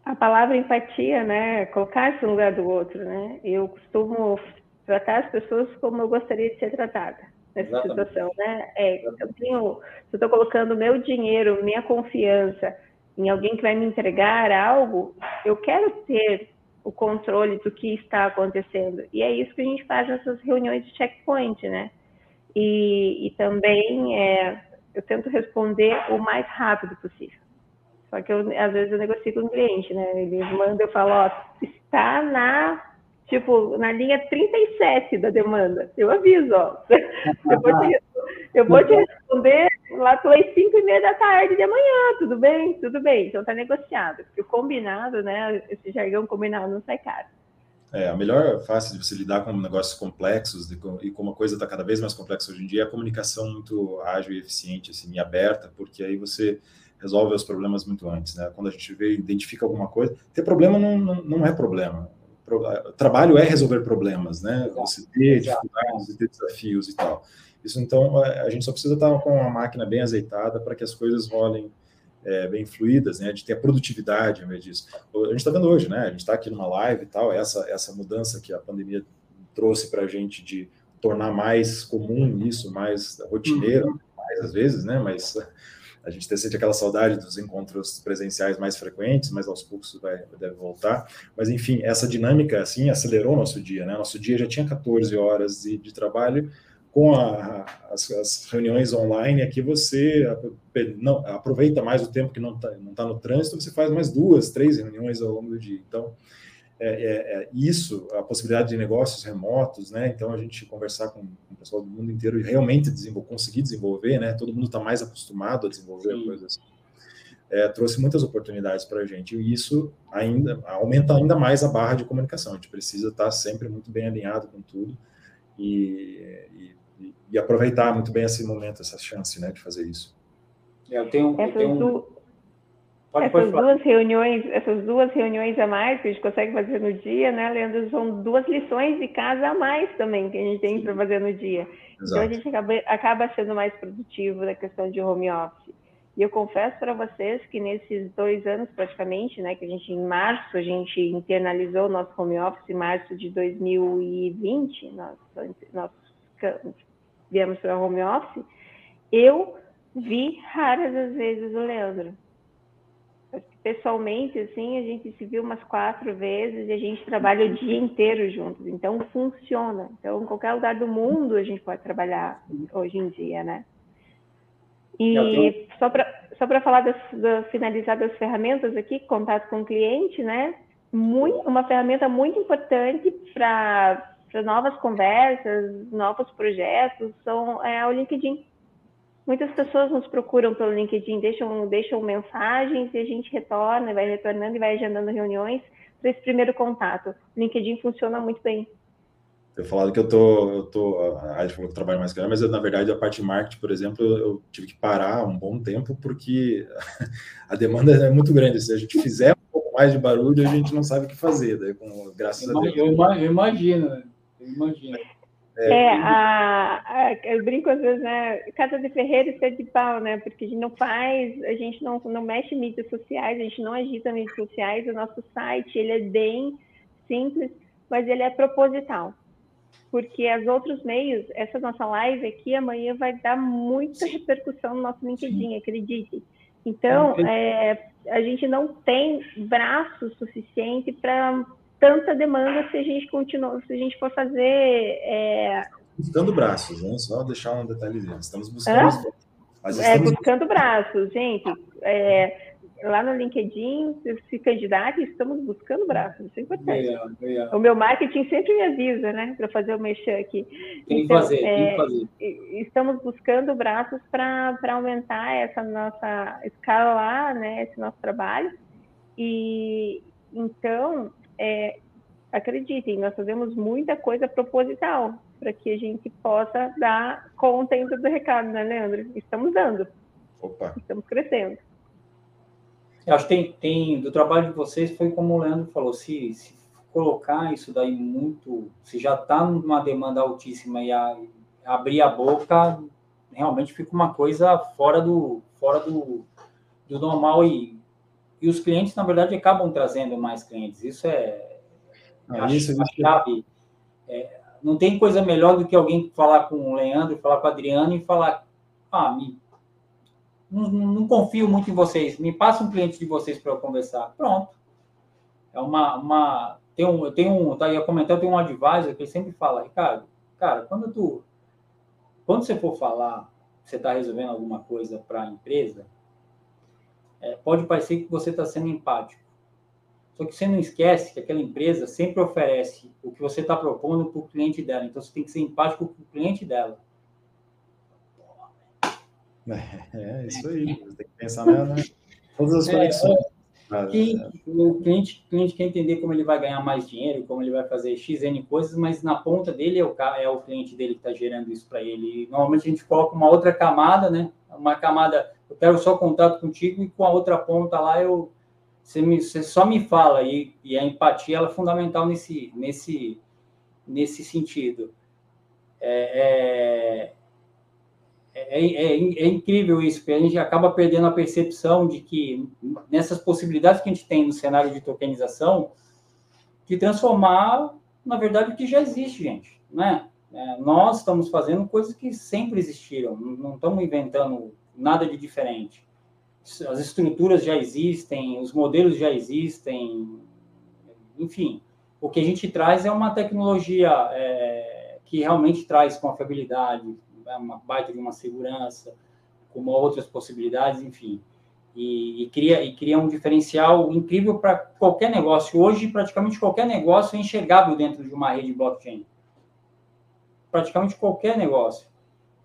a palavra empatia, né? Colocar-se no lugar do outro, né? Eu costumo tratar as pessoas como eu gostaria de ser tratada nessa Exatamente. situação, né? É, eu tenho, se eu estou colocando meu dinheiro, minha confiança em alguém que vai me entregar algo, eu quero ter o controle do que está acontecendo. E é isso que a gente faz nessas reuniões de checkpoint, né? E, e também é, eu tento responder o mais rápido possível. Só que eu, às vezes eu negocio com o cliente, né? Eles mandam, eu falo, ó, está na, tipo, na linha 37 da demanda. Eu aviso, ó. *laughs* Eu vou te, eu vou te responder lá pelas 5 e meia da tarde de amanhã, tudo bem? Tudo bem. Então tá negociado. Porque o combinado, né? Esse jargão combinado não sai caro. É, a melhor fase de você lidar com negócios complexos e como a coisa está cada vez mais complexa hoje em dia é a comunicação muito ágil e eficiente, assim, e aberta, porque aí você resolve os problemas muito antes, né? Quando a gente vê, identifica alguma coisa, ter problema não, não, não é problema. Trabalho é resolver problemas, né? Você ter dificuldades, você ter desafios e tal. Isso, então, a gente só precisa estar com a máquina bem azeitada para que as coisas rolem é, bem fluídas, né? De ter a produtividade ao invés disso. A gente está vendo hoje, né? A gente está aqui numa live e tal, essa, essa mudança que a pandemia trouxe para a gente de tornar mais comum isso, mais rotineiro, uhum. mais às vezes, né? Mas a gente sente aquela saudade dos encontros presenciais mais frequentes, mas aos poucos vai, deve voltar. Mas, enfim, essa dinâmica, assim, acelerou nosso dia, né? Nosso dia já tinha 14 horas de, de trabalho, com a, as, as, reuniões online, aqui você não, aproveita mais o tempo que não está não tá no trânsito, você faz mais duas, três reuniões ao longo do dia. Então, é, é, é isso, a possibilidade de negócios remotos, né? Então, a gente conversar com, com o pessoal do mundo inteiro e realmente desenvolver, conseguir desenvolver, né? Todo mundo está mais acostumado a desenvolver Sim. coisas. É, trouxe muitas oportunidades para a gente e isso ainda aumenta ainda mais a barra de comunicação. A gente precisa estar tá sempre muito bem alinhado com tudo e, e e, aproveitar muito bem esse momento, essa chance, né, de fazer isso. É, eu tenho, eu tenho... Essas duas reuniões, essas duas reuniões a mais que a gente consegue fazer no dia, né, Leandro, são duas lições de casa a mais também que a gente tem para fazer no dia. Exato. Então a gente acaba, acaba sendo mais produtivo na questão de home office. E eu confesso para vocês que nesses dois anos praticamente, né, que a gente em março a gente internalizou o nosso home office, em março de 2020, nós, nós viemos para home office, eu vi raras as vezes o Leandro. Pessoalmente, assim, a gente se viu umas quatro vezes e a gente trabalha o dia inteiro juntos. Então, funciona. Então, em qualquer lugar do mundo a gente pode trabalhar hoje em dia, né? E só para só falar das, finalizar das ferramentas aqui, contato com o cliente, né? Muito, uma ferramenta muito importante para para novas conversas, novos projetos, são é, o LinkedIn. Muitas pessoas nos procuram pelo LinkedIn, deixam, deixam mensagens e a gente retorna, vai retornando e vai agendando reuniões para esse primeiro contato. O LinkedIn funciona muito bem. Eu falado que eu tô, eu tô, a gente falou que eu trabalho mais que ela, mas eu, na verdade a parte de marketing, por exemplo, eu, eu, tive que parar um bom tempo porque *laughs* a demanda é muito grande. Se a gente fizer um pouco mais de barulho, a gente não sabe o que fazer, daí, com, graças eu, a Deus. Eu, eu imagino. Imagina. É, é a, a, eu brinco às vezes, né? Casa de ferreiro e de pau, né? Porque a gente não faz, a gente não, não mexe em mídias sociais, a gente não agita mídias sociais. O nosso site, ele é bem simples, mas ele é proposital. Porque os outros meios, essa nossa live aqui amanhã vai dar muita repercussão no nosso LinkedIn, Sim. acredite. Então, é, a gente não tem braço suficiente para tanta demanda se a gente continua, se a gente for fazer. É... Buscando braços, né? Só deixar um detalhezinho. Estamos buscando. Mas é, estamos... É, buscando braços, gente. É, lá no LinkedIn, se candidate, estamos buscando braços. Isso é importante. Legal, legal. O meu marketing sempre me avisa, né? Para fazer o mexer aqui. Tem então, que fazer, é, tem que fazer. Estamos buscando braços para aumentar essa nossa escala, né? Esse nosso trabalho. E então, é, acreditem, nós fazemos muita coisa proposital para que a gente possa dar conta ainda do recado, né, Leandro? Estamos dando. Opa. Estamos crescendo. Eu acho que tem, tem, do trabalho de vocês, foi como o Leandro falou, se, se colocar isso daí muito, se já está numa demanda altíssima e a, abrir a boca, realmente fica uma coisa fora do, fora do, do normal e e os clientes, na verdade, acabam trazendo mais clientes. Isso é. Ah, isso a chave. É, não tem coisa melhor do que alguém falar com o Leandro, falar com o Adriano e falar: ah, me, não, não confio muito em vocês, me passa um cliente de vocês para eu conversar. Pronto. É uma. uma tem um, eu tenho um, tá aí a comentar, tem um advisor que sempre fala, Ricardo, cara, quando tu. Quando você for falar, você está resolvendo alguma coisa para a empresa, é, pode parecer que você está sendo empático. Só que você não esquece que aquela empresa sempre oferece o que você está propondo para o cliente dela. Então você tem que ser empático com o cliente dela. É, é isso aí. Você tem que pensar na, né? todas as é, conexões. É, o cliente, cliente quer entender como ele vai ganhar mais dinheiro, como ele vai fazer XN coisas, mas na ponta dele é o, é o cliente dele que está gerando isso para ele. E, normalmente a gente coloca uma outra camada, né? Uma camada eu quero só contato contigo e com a outra ponta lá eu você, me, você só me fala. E, e a empatia ela é fundamental nesse nesse nesse sentido. É, é, é, é, incrível isso porque a gente acaba perdendo a percepção de que nessas possibilidades que a gente tem no cenário de tokenização de transformar na verdade o que já existe gente né? Nós estamos fazendo coisas que sempre existiram não estamos inventando nada de diferente. As estruturas já existem, os modelos já existem, enfim. O que a gente traz é uma tecnologia é, que realmente traz confiabilidade, é uma baita de uma segurança, com outras possibilidades, enfim. E, e, cria, e cria um diferencial incrível para qualquer negócio. Hoje, praticamente qualquer negócio é enxergável dentro de uma rede blockchain. Praticamente qualquer negócio.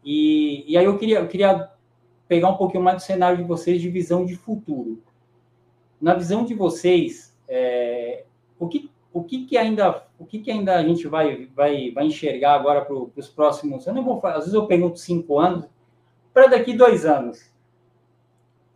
E, e aí eu queria, eu queria pegar um pouquinho mais do cenário de vocês de visão de futuro. Na visão de vocês, é, o que o que, que ainda o que, que ainda a gente vai vai, vai enxergar agora para os próximos? Eu não vou às vezes eu pergunto cinco anos para daqui dois anos.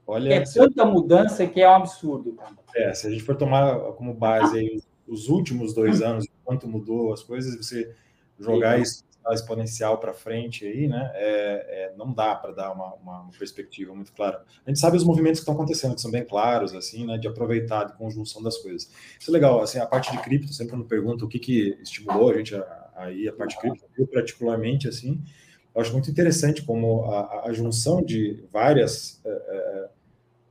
Olha, é tanta mudança que é um absurdo. É, se a gente for tomar como base aí, os últimos dois anos, quanto mudou as coisas, você jogar isso exponencial para frente aí, né? É, é, não dá para dar uma, uma, perspectiva muito clara. A gente sabe os movimentos que estão acontecendo, que são bem claros, assim, né? De aproveitar, de conjunção das coisas. Isso é legal, assim, a parte de cripto, sempre me pergunta o que, que estimulou a gente aí a, a parte de cripto, eu particularmente, assim, eu acho muito interessante como a, a junção de várias é, é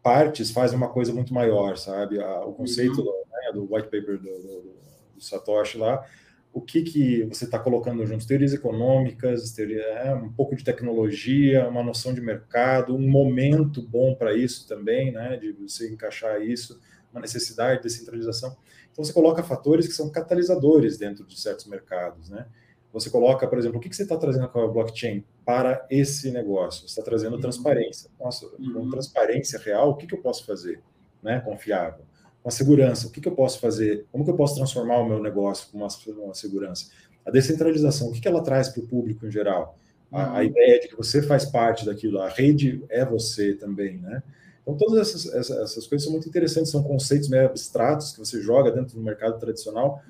partes faz uma coisa muito maior, sabe? o conceito uhum. né, do white paper do, do, do Satoshi lá, o que, que você está colocando junto? Teorias econômicas, teoria, é, um pouco de tecnologia, uma noção de mercado, um momento bom para isso também, né? De você encaixar isso, uma necessidade de descentralização. Então, você coloca fatores que são catalisadores dentro de certos mercados, né? Você coloca, por exemplo, o que, que você está trazendo com a blockchain para esse negócio? Você está trazendo uhum. transparência. Nossa, com uhum. transparência real, o que, que eu posso fazer? Né? Confiável uma segurança. O que, que, eu posso fazer? Como que eu posso transformar o meu negócio com uma, uma segurança? A descentralização, o que, que ela traz para o público em geral? A, a, uhum. ideia de que você faz parte daquilo, a rede é você também, né? Então, todas essas, essas, essas coisas são muito interessantes, são conceitos meio abstratos que você joga dentro do mercado tradicional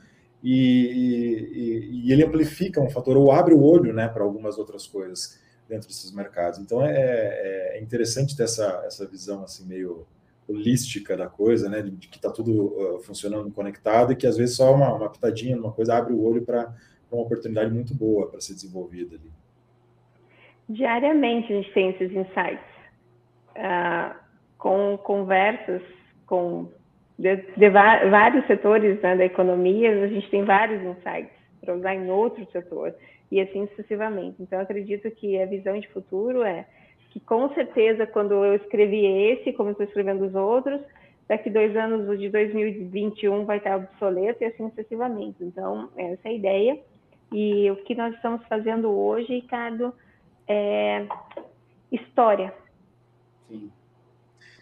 e, e, e, ele amplifica um fator ou abre o olho né, para algumas outras coisas dentro desses mercados. Então é, é, é interessante ter essa, essa visão assim meio holística da coisa, né, de que está tudo uh, funcionando conectado e que às vezes só uma, uma pitadinha, uma coisa abre o olho para uma oportunidade muito boa para ser desenvolvida ali. Diariamente a gente tem esses insights, uh, com conversas com de, de vários setores né, da economia, a gente tem vários insights para usar em outro setor, e assim sucessivamente. Então, acredito que a visão de futuro é que, com certeza, quando eu escrevi esse, como estou escrevendo os outros, daqui dois anos, o de 2021 vai estar obsoleto e assim sucessivamente. Então, essa é a ideia. E o que nós estamos fazendo hoje, Ricardo, é história. Sim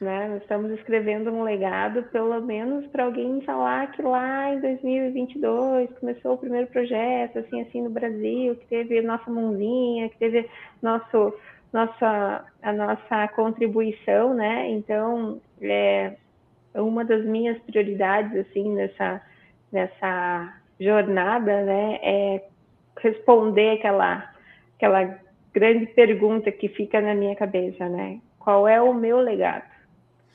né? Nós estamos escrevendo um legado, pelo menos para alguém falar que lá em 2022 começou o primeiro projeto, assim, assim, no Brasil, que teve nossa mãozinha, que teve nosso, nossa, a nossa contribuição, né? Então, é uma das minhas prioridades, assim, nessa, nessa jornada, né? É responder aquela, aquela grande pergunta que fica na minha cabeça, né? Qual é o meu legado?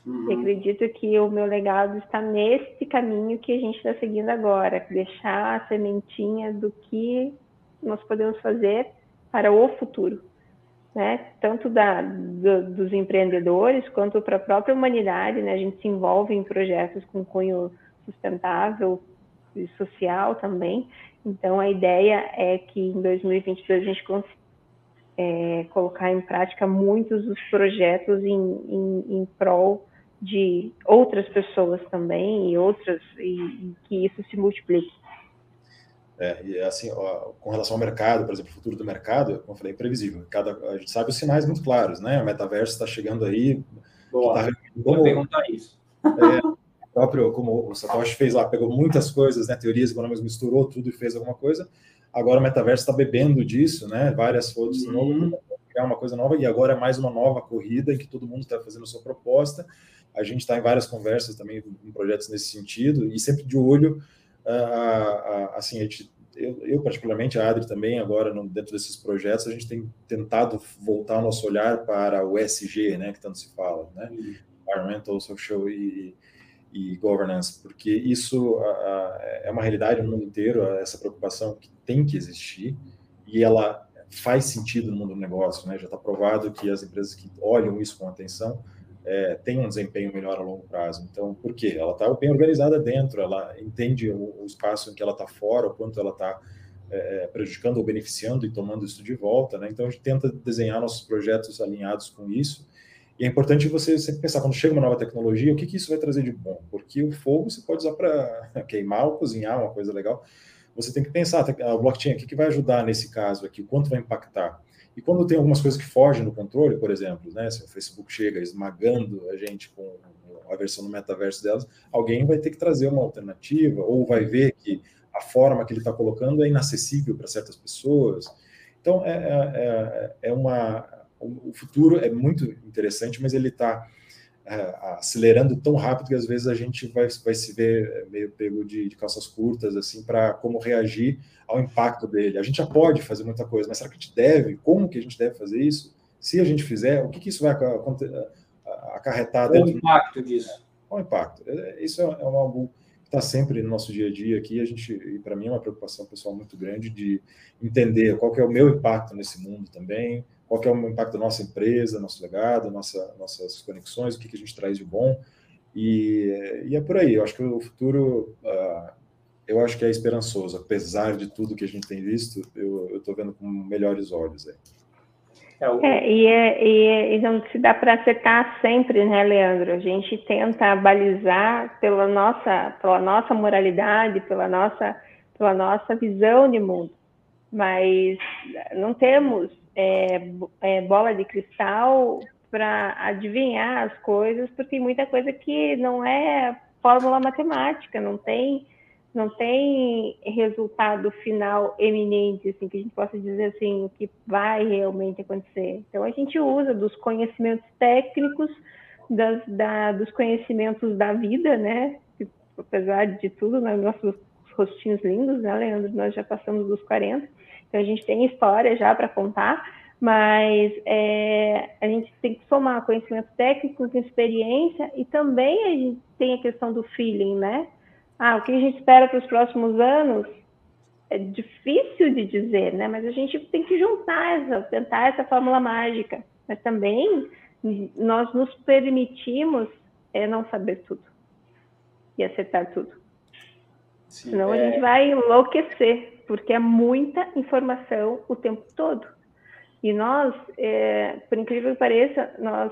Uhum. E acredito que o meu legado está nesse caminho que a gente está seguindo agora, deixar a sementinha do que nós podemos fazer para o futuro, né? Tanto da, do, dos empreendedores quanto para a própria humanidade, né? A gente se envolve em projetos com cunho sustentável e social também. Então a ideia é que em 2022 a gente consiga é, colocar em prática muitos dos projetos em, em, em prol de outras pessoas também e outras e, e que isso se multiplique. É, e assim, ó, com relação ao mercado, por exemplo, o futuro do mercado, como eu falei, é previsível. Cada, a gente sabe os sinais muito claros, né? O metaverso está chegando aí. Boa, tá, como, perguntar isso. É, próprio, como o Satoshi fez lá, pegou muitas coisas, né, teorias econômicas, misturou tudo e fez alguma coisa. Agora o metaverso está bebendo disso, né? Várias fontes uhum. criar uma coisa nova e agora é mais uma nova corrida em que todo mundo está fazendo a sua proposta a gente está em várias conversas também em projetos nesse sentido e sempre de olho, assim, a gente, eu, eu, particularmente, a Adri também, agora no, dentro desses projetos, a gente tem tentado voltar o nosso olhar para o SG, né, que tanto se fala, né. Environmental, Social e, e Governance, porque isso uh, é uma realidade no mundo inteiro, essa preocupação que tem que existir e ela faz sentido no mundo do negócio, né, já está provado que as empresas que olham isso com atenção é, tem um desempenho melhor a longo prazo. Então, por quê? Ela está bem organizada dentro, ela entende o, o espaço em que ela está fora, o quanto ela está é, é, prejudicando ou beneficiando e tomando isso de volta. Né? Então, a gente tenta desenhar nossos projetos alinhados com isso. E é importante você sempre pensar, quando chega uma nova tecnologia, o que, que isso vai trazer de bom? Porque o fogo você pode usar para *laughs* queimar ou cozinhar, uma coisa legal. Você tem que pensar, a blockchain, o que, que vai ajudar nesse caso aqui? O quanto vai impactar? E quando tem algumas coisas que fogem do controle, por exemplo, né, se o Facebook chega esmagando a gente com a versão do metaverso delas, alguém vai ter que trazer uma alternativa, ou vai ver que a forma que ele está colocando é inacessível para certas pessoas. Então, é, é, é, é uma. O futuro é muito interessante, mas ele está acelerando tão rápido que às vezes a gente vai, vai se ver meio pego de, de calças curtas, assim, para como reagir ao impacto dele. A gente já pode fazer muita coisa, mas será que a gente deve? Como que a gente deve fazer isso? Se a gente fizer, o que, que isso vai acarretar Qual o impacto disso? Qual o impacto? É, isso é, é algo que está sempre no nosso dia a dia aqui. A gente, e para mim é uma preocupação pessoal muito grande de entender qual que é o meu impacto nesse mundo também, qual que é o impacto da nossa empresa, nosso legado, nossa, nossas conexões, o que, que a gente traz de bom. E, e é por aí. Eu acho que o futuro, uh, eu acho que é esperançoso. Apesar de tudo que a gente tem visto, eu estou vendo com melhores olhos aí. É, é, e, é, e, é, e, não se dá para acertar sempre, né, Leandro? A gente tenta balizar pela nossa, pela nossa moralidade, pela nossa, pela nossa visão de mundo, mas não temos é, é, bola de cristal para adivinhar as coisas, porque tem muita coisa que não é fórmula matemática, não tem não tem resultado final eminente, assim, que a gente possa dizer assim, o que vai realmente acontecer. Então, a gente usa dos conhecimentos técnicos, das, da, dos conhecimentos da vida, né? Apesar de tudo, né, nossos rostinhos lindos, né, Leandro? Nós já passamos dos 40, então a gente tem história já para contar, mas é, a gente tem que somar conhecimento técnico com experiência e também a gente tem a questão do feeling, né? Ah, o que a gente espera para os próximos anos é difícil de dizer, né? Mas a gente tem que juntar essa, tentar essa fórmula mágica. Mas também nós nos permitimos é, não saber tudo e acertar tudo. Sim, Senão é... a gente vai enlouquecer, porque é muita informação o tempo todo. E nós, é, por incrível que pareça, nós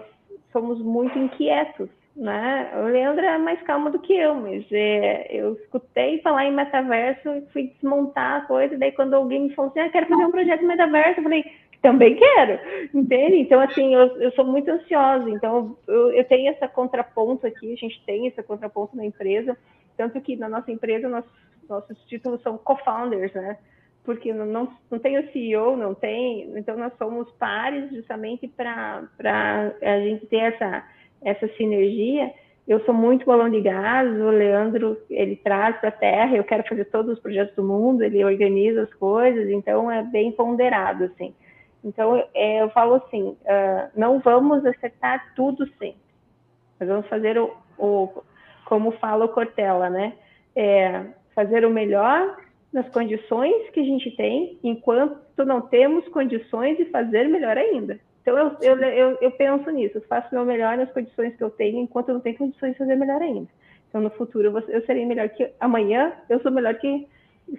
somos muito inquietos, né? O Leandro é mais calmo do que eu, mas é, eu escutei falar em metaverso e fui desmontar a coisa, daí quando alguém me falou assim, ah, quero fazer um projeto metaverso, eu falei, também quero, *laughs* entende? Então, assim, eu, eu sou muito ansiosa, então eu, eu, tenho essa contraponto aqui, a gente tem essa contraponto na empresa, tanto que na nossa empresa nossos, nossos títulos são co-founders, né? Porque não, não, não tem o CEO, não tem, então nós somos pares justamente para a gente ter essa, essa sinergia. Eu sou muito balão de gás, o Leandro, ele traz para a terra, eu quero fazer todos os projetos do mundo, ele organiza as coisas, então é bem ponderado, assim. Então, é, eu falo assim, uh, não vamos acertar tudo sempre. Nós vamos fazer o, o como fala o Cortella, né? É, fazer o melhor nas condições que a gente tem, enquanto não temos condições de fazer melhor ainda. Então, eu, eu, eu, eu penso nisso, eu faço o meu melhor nas condições que eu tenho, enquanto eu não tenho condições de fazer melhor ainda. Então, no futuro, eu, eu serei melhor que amanhã, eu sou melhor que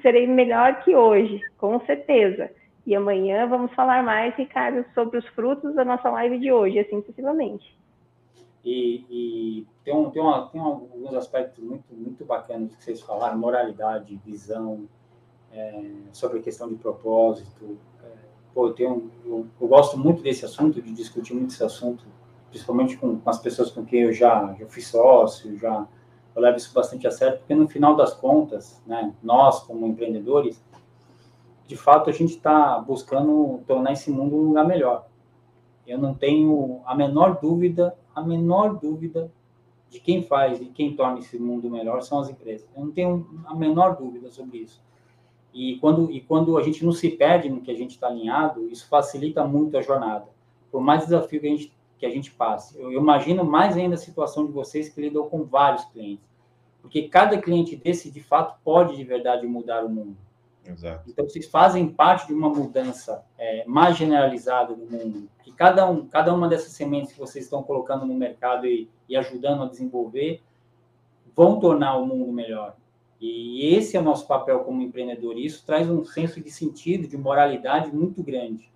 serei melhor que hoje, com certeza. E amanhã vamos falar mais, Ricardo, sobre os frutos da nossa live de hoje, assim sucessivamente. E, e tem, um, tem, uma, tem alguns aspectos muito, muito bacanas que vocês falaram, moralidade, visão, é, sobre a questão de propósito. É, pô, eu, tenho, eu, eu, gosto muito desse assunto, de discutir muito esse assunto, principalmente com, com as pessoas com quem eu já, já fui sócio, já eu levo isso bastante a sério, porque no final das contas, né, nós como empreendedores, de fato, a gente está buscando tornar esse mundo um lugar melhor. Eu não tenho a menor dúvida, a menor dúvida de quem faz e quem torna esse mundo melhor são as empresas. Eu não tenho a menor dúvida sobre isso. E quando, e quando a gente não se perde no que a gente está alinhado, isso facilita muito a jornada. Por mais desafio que a gente, que a gente passe. Eu, eu imagino mais ainda a situação de vocês que lidam com vários clientes. Porque cada cliente desse, de fato, pode de verdade mudar o mundo. Exato. Então, vocês fazem parte de uma mudança é, mais generalizada do mundo. Que cada, um, cada uma dessas sementes que vocês estão colocando no mercado e, e ajudando a desenvolver vão tornar o mundo melhor. E esse é o nosso papel como empreendedor. E isso traz um senso de sentido, de moralidade muito grande.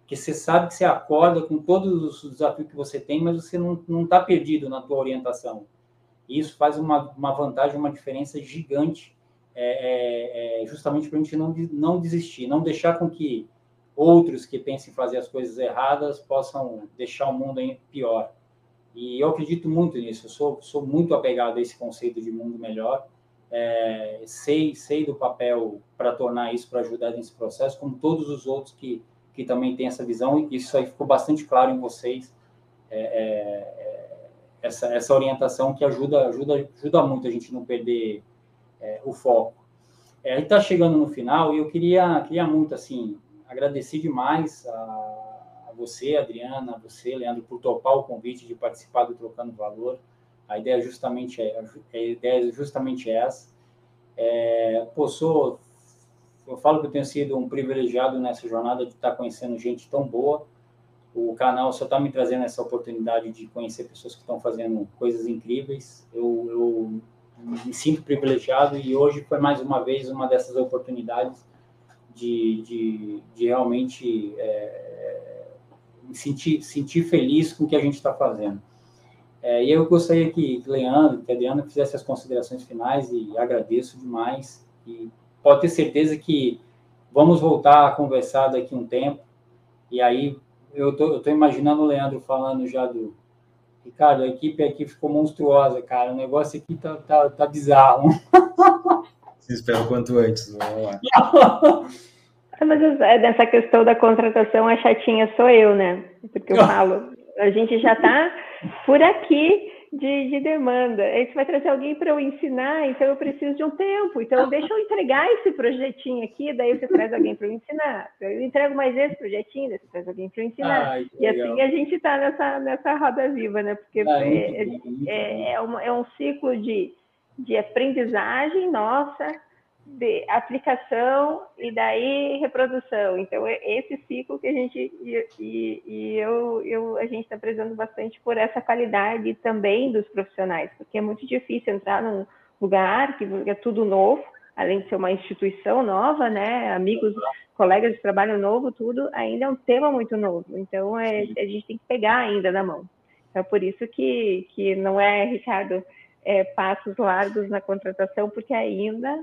Porque você sabe que você acorda com todos os desafios que você tem, mas você não está perdido na tua orientação. E isso faz uma, uma vantagem, uma diferença gigante é, é, é justamente para a gente não, não desistir, não deixar com que outros que pensem fazer as coisas erradas possam deixar o mundo pior. E eu acredito muito nisso, eu sou, sou muito apegado a esse conceito de mundo melhor, é, sei, sei do papel para tornar isso, para ajudar nesse processo, como todos os outros que, que também têm essa visão, e isso aí ficou bastante claro em vocês, é, é, essa, essa orientação que ajuda, ajuda, ajuda muito a gente não perder é, o foco. É, a gente está chegando no final e eu queria, queria muito, assim, agradecer demais a, a você, Adriana, a você, Leandro, por topar o convite de participar do Trocando Valor. A ideia justamente é, a ideia é justamente essa. É, pô, sou, eu falo que eu tenho sido um privilegiado nessa jornada de estar conhecendo gente tão boa. O canal só está me trazendo essa oportunidade de conhecer pessoas que estão fazendo coisas incríveis. Eu, eu me sinto privilegiado e hoje foi mais uma vez uma dessas oportunidades de, de, de realmente é, me sentir, sentir feliz com o que a gente está fazendo. É, e eu gostaria que Leandro, que a Adriana fizesse as considerações finais e agradeço demais. E pode ter certeza que vamos voltar a conversar daqui um tempo. E aí eu tô, tô imaginando o Leandro falando já do, Ricardo, a equipe aqui ficou monstruosa, cara. O negócio aqui tá, tá, tá bizarro. *laughs* Se espera o quanto antes, vamos lá. É, mas é, nessa questão da contratação, a chatinha sou eu, né? Porque eu *laughs* falo, a gente já está por aqui de, de demanda. Aí você vai trazer alguém para eu ensinar, então eu preciso de um tempo. Então, deixa eu entregar esse projetinho aqui, daí você traz alguém para eu ensinar. Eu entrego mais esse projetinho, daí você traz alguém para eu ensinar. Ai, e assim legal. a gente está nessa, nessa roda viva, né? Porque Ai, é, é, é, uma, é um ciclo de, de aprendizagem nossa, de aplicação e daí reprodução. Então, é esse ciclo que a gente e, e, e eu, eu, a gente está prezando bastante por essa qualidade também dos profissionais, porque é muito difícil entrar num lugar que é tudo novo, além de ser uma instituição nova, né? Amigos, colegas de trabalho novo, tudo ainda é um tema muito novo. Então, é, a gente tem que pegar ainda na mão. Então, é por isso que, que não é, Ricardo, é, passos largos na contratação, porque ainda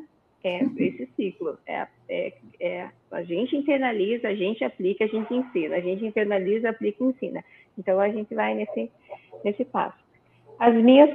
é esse ciclo. É, é, é, a gente internaliza, a gente aplica, a gente ensina. A gente internaliza, aplica e ensina. Então, a gente vai nesse, nesse passo. As minhas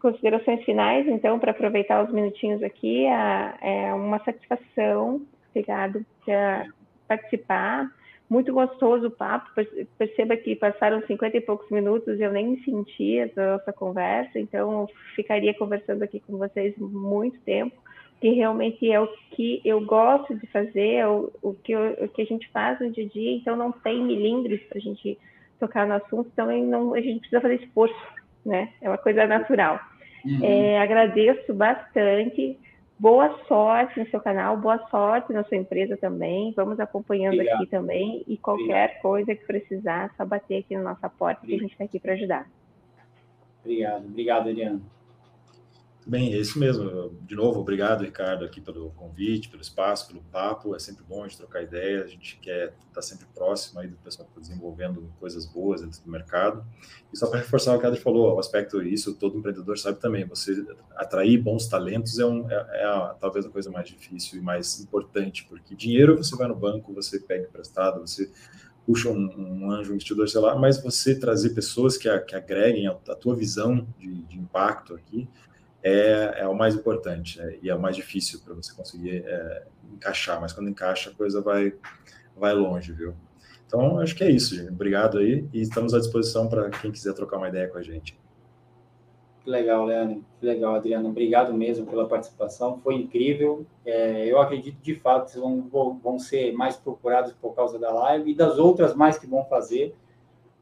considerações finais, então, para aproveitar os minutinhos aqui, é, uma satisfação, obrigado por participar. Muito gostoso o papo. Perceba que passaram 50 e poucos minutos e eu nem senti essa nossa conversa, então ficaria conversando aqui com vocês muito tempo que realmente é o que eu gosto de fazer, é o, o, que, eu, o que a gente faz no dia a dia, então não tem milindres para a gente tocar no assunto, também não, a gente precisa fazer esforço, né? É uma coisa natural. Uhum. É, agradeço bastante, boa sorte no seu canal, boa sorte na sua empresa também, vamos acompanhando Obrigado. aqui também, e qualquer Obrigado. coisa que precisar, só bater aqui na nossa porta, que a gente está aqui para ajudar. Obrigado, obrigado, Adriano. Bem, é isso mesmo. De novo, obrigado, Ricardo, aqui pelo convite, pelo espaço, pelo papo. É sempre bom a gente trocar ideia. A gente quer estar tá sempre próximo aí do pessoal que está desenvolvendo coisas boas dentro do mercado. E só para reforçar o que a Adri falou, o aspecto, isso todo empreendedor sabe também, você atrair bons talentos é, um, é, é talvez a coisa mais difícil e mais importante, porque dinheiro você vai no banco, você pega emprestado, você puxa um, um anjo, um investidor, sei lá, mas você trazer pessoas que, a, que agreguem a, a tua visão de, de impacto aqui, é, é o mais importante né? e é o mais difícil para você conseguir é, encaixar, mas quando encaixa a coisa vai, vai longe, viu? Então, acho que é isso, gente. Obrigado aí e estamos à disposição para quem quiser trocar uma ideia com a gente. Legal, Leandro. Legal, Adriano. Obrigado mesmo pela participação. Foi incrível. É, eu acredito de fato que vão, vão ser mais procurados por causa da live e das outras mais que vão fazer.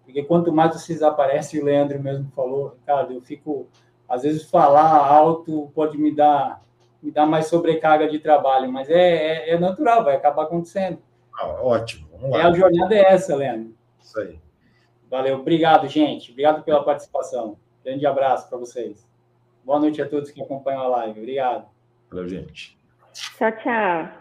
Porque quanto mais vocês aparecem, o Leandro mesmo falou, cara, eu fico às vezes falar alto pode me dar me dar mais sobrecarga de trabalho, mas é, é, é natural, vai acabar acontecendo. Ah, ótimo. Vamos lá. É, a jornada é essa, Leandro. Isso aí. Valeu, obrigado, gente. Obrigado pela participação. Grande abraço para vocês. Boa noite a todos que acompanham a live. Obrigado. Valeu, gente. Tchau, tchau.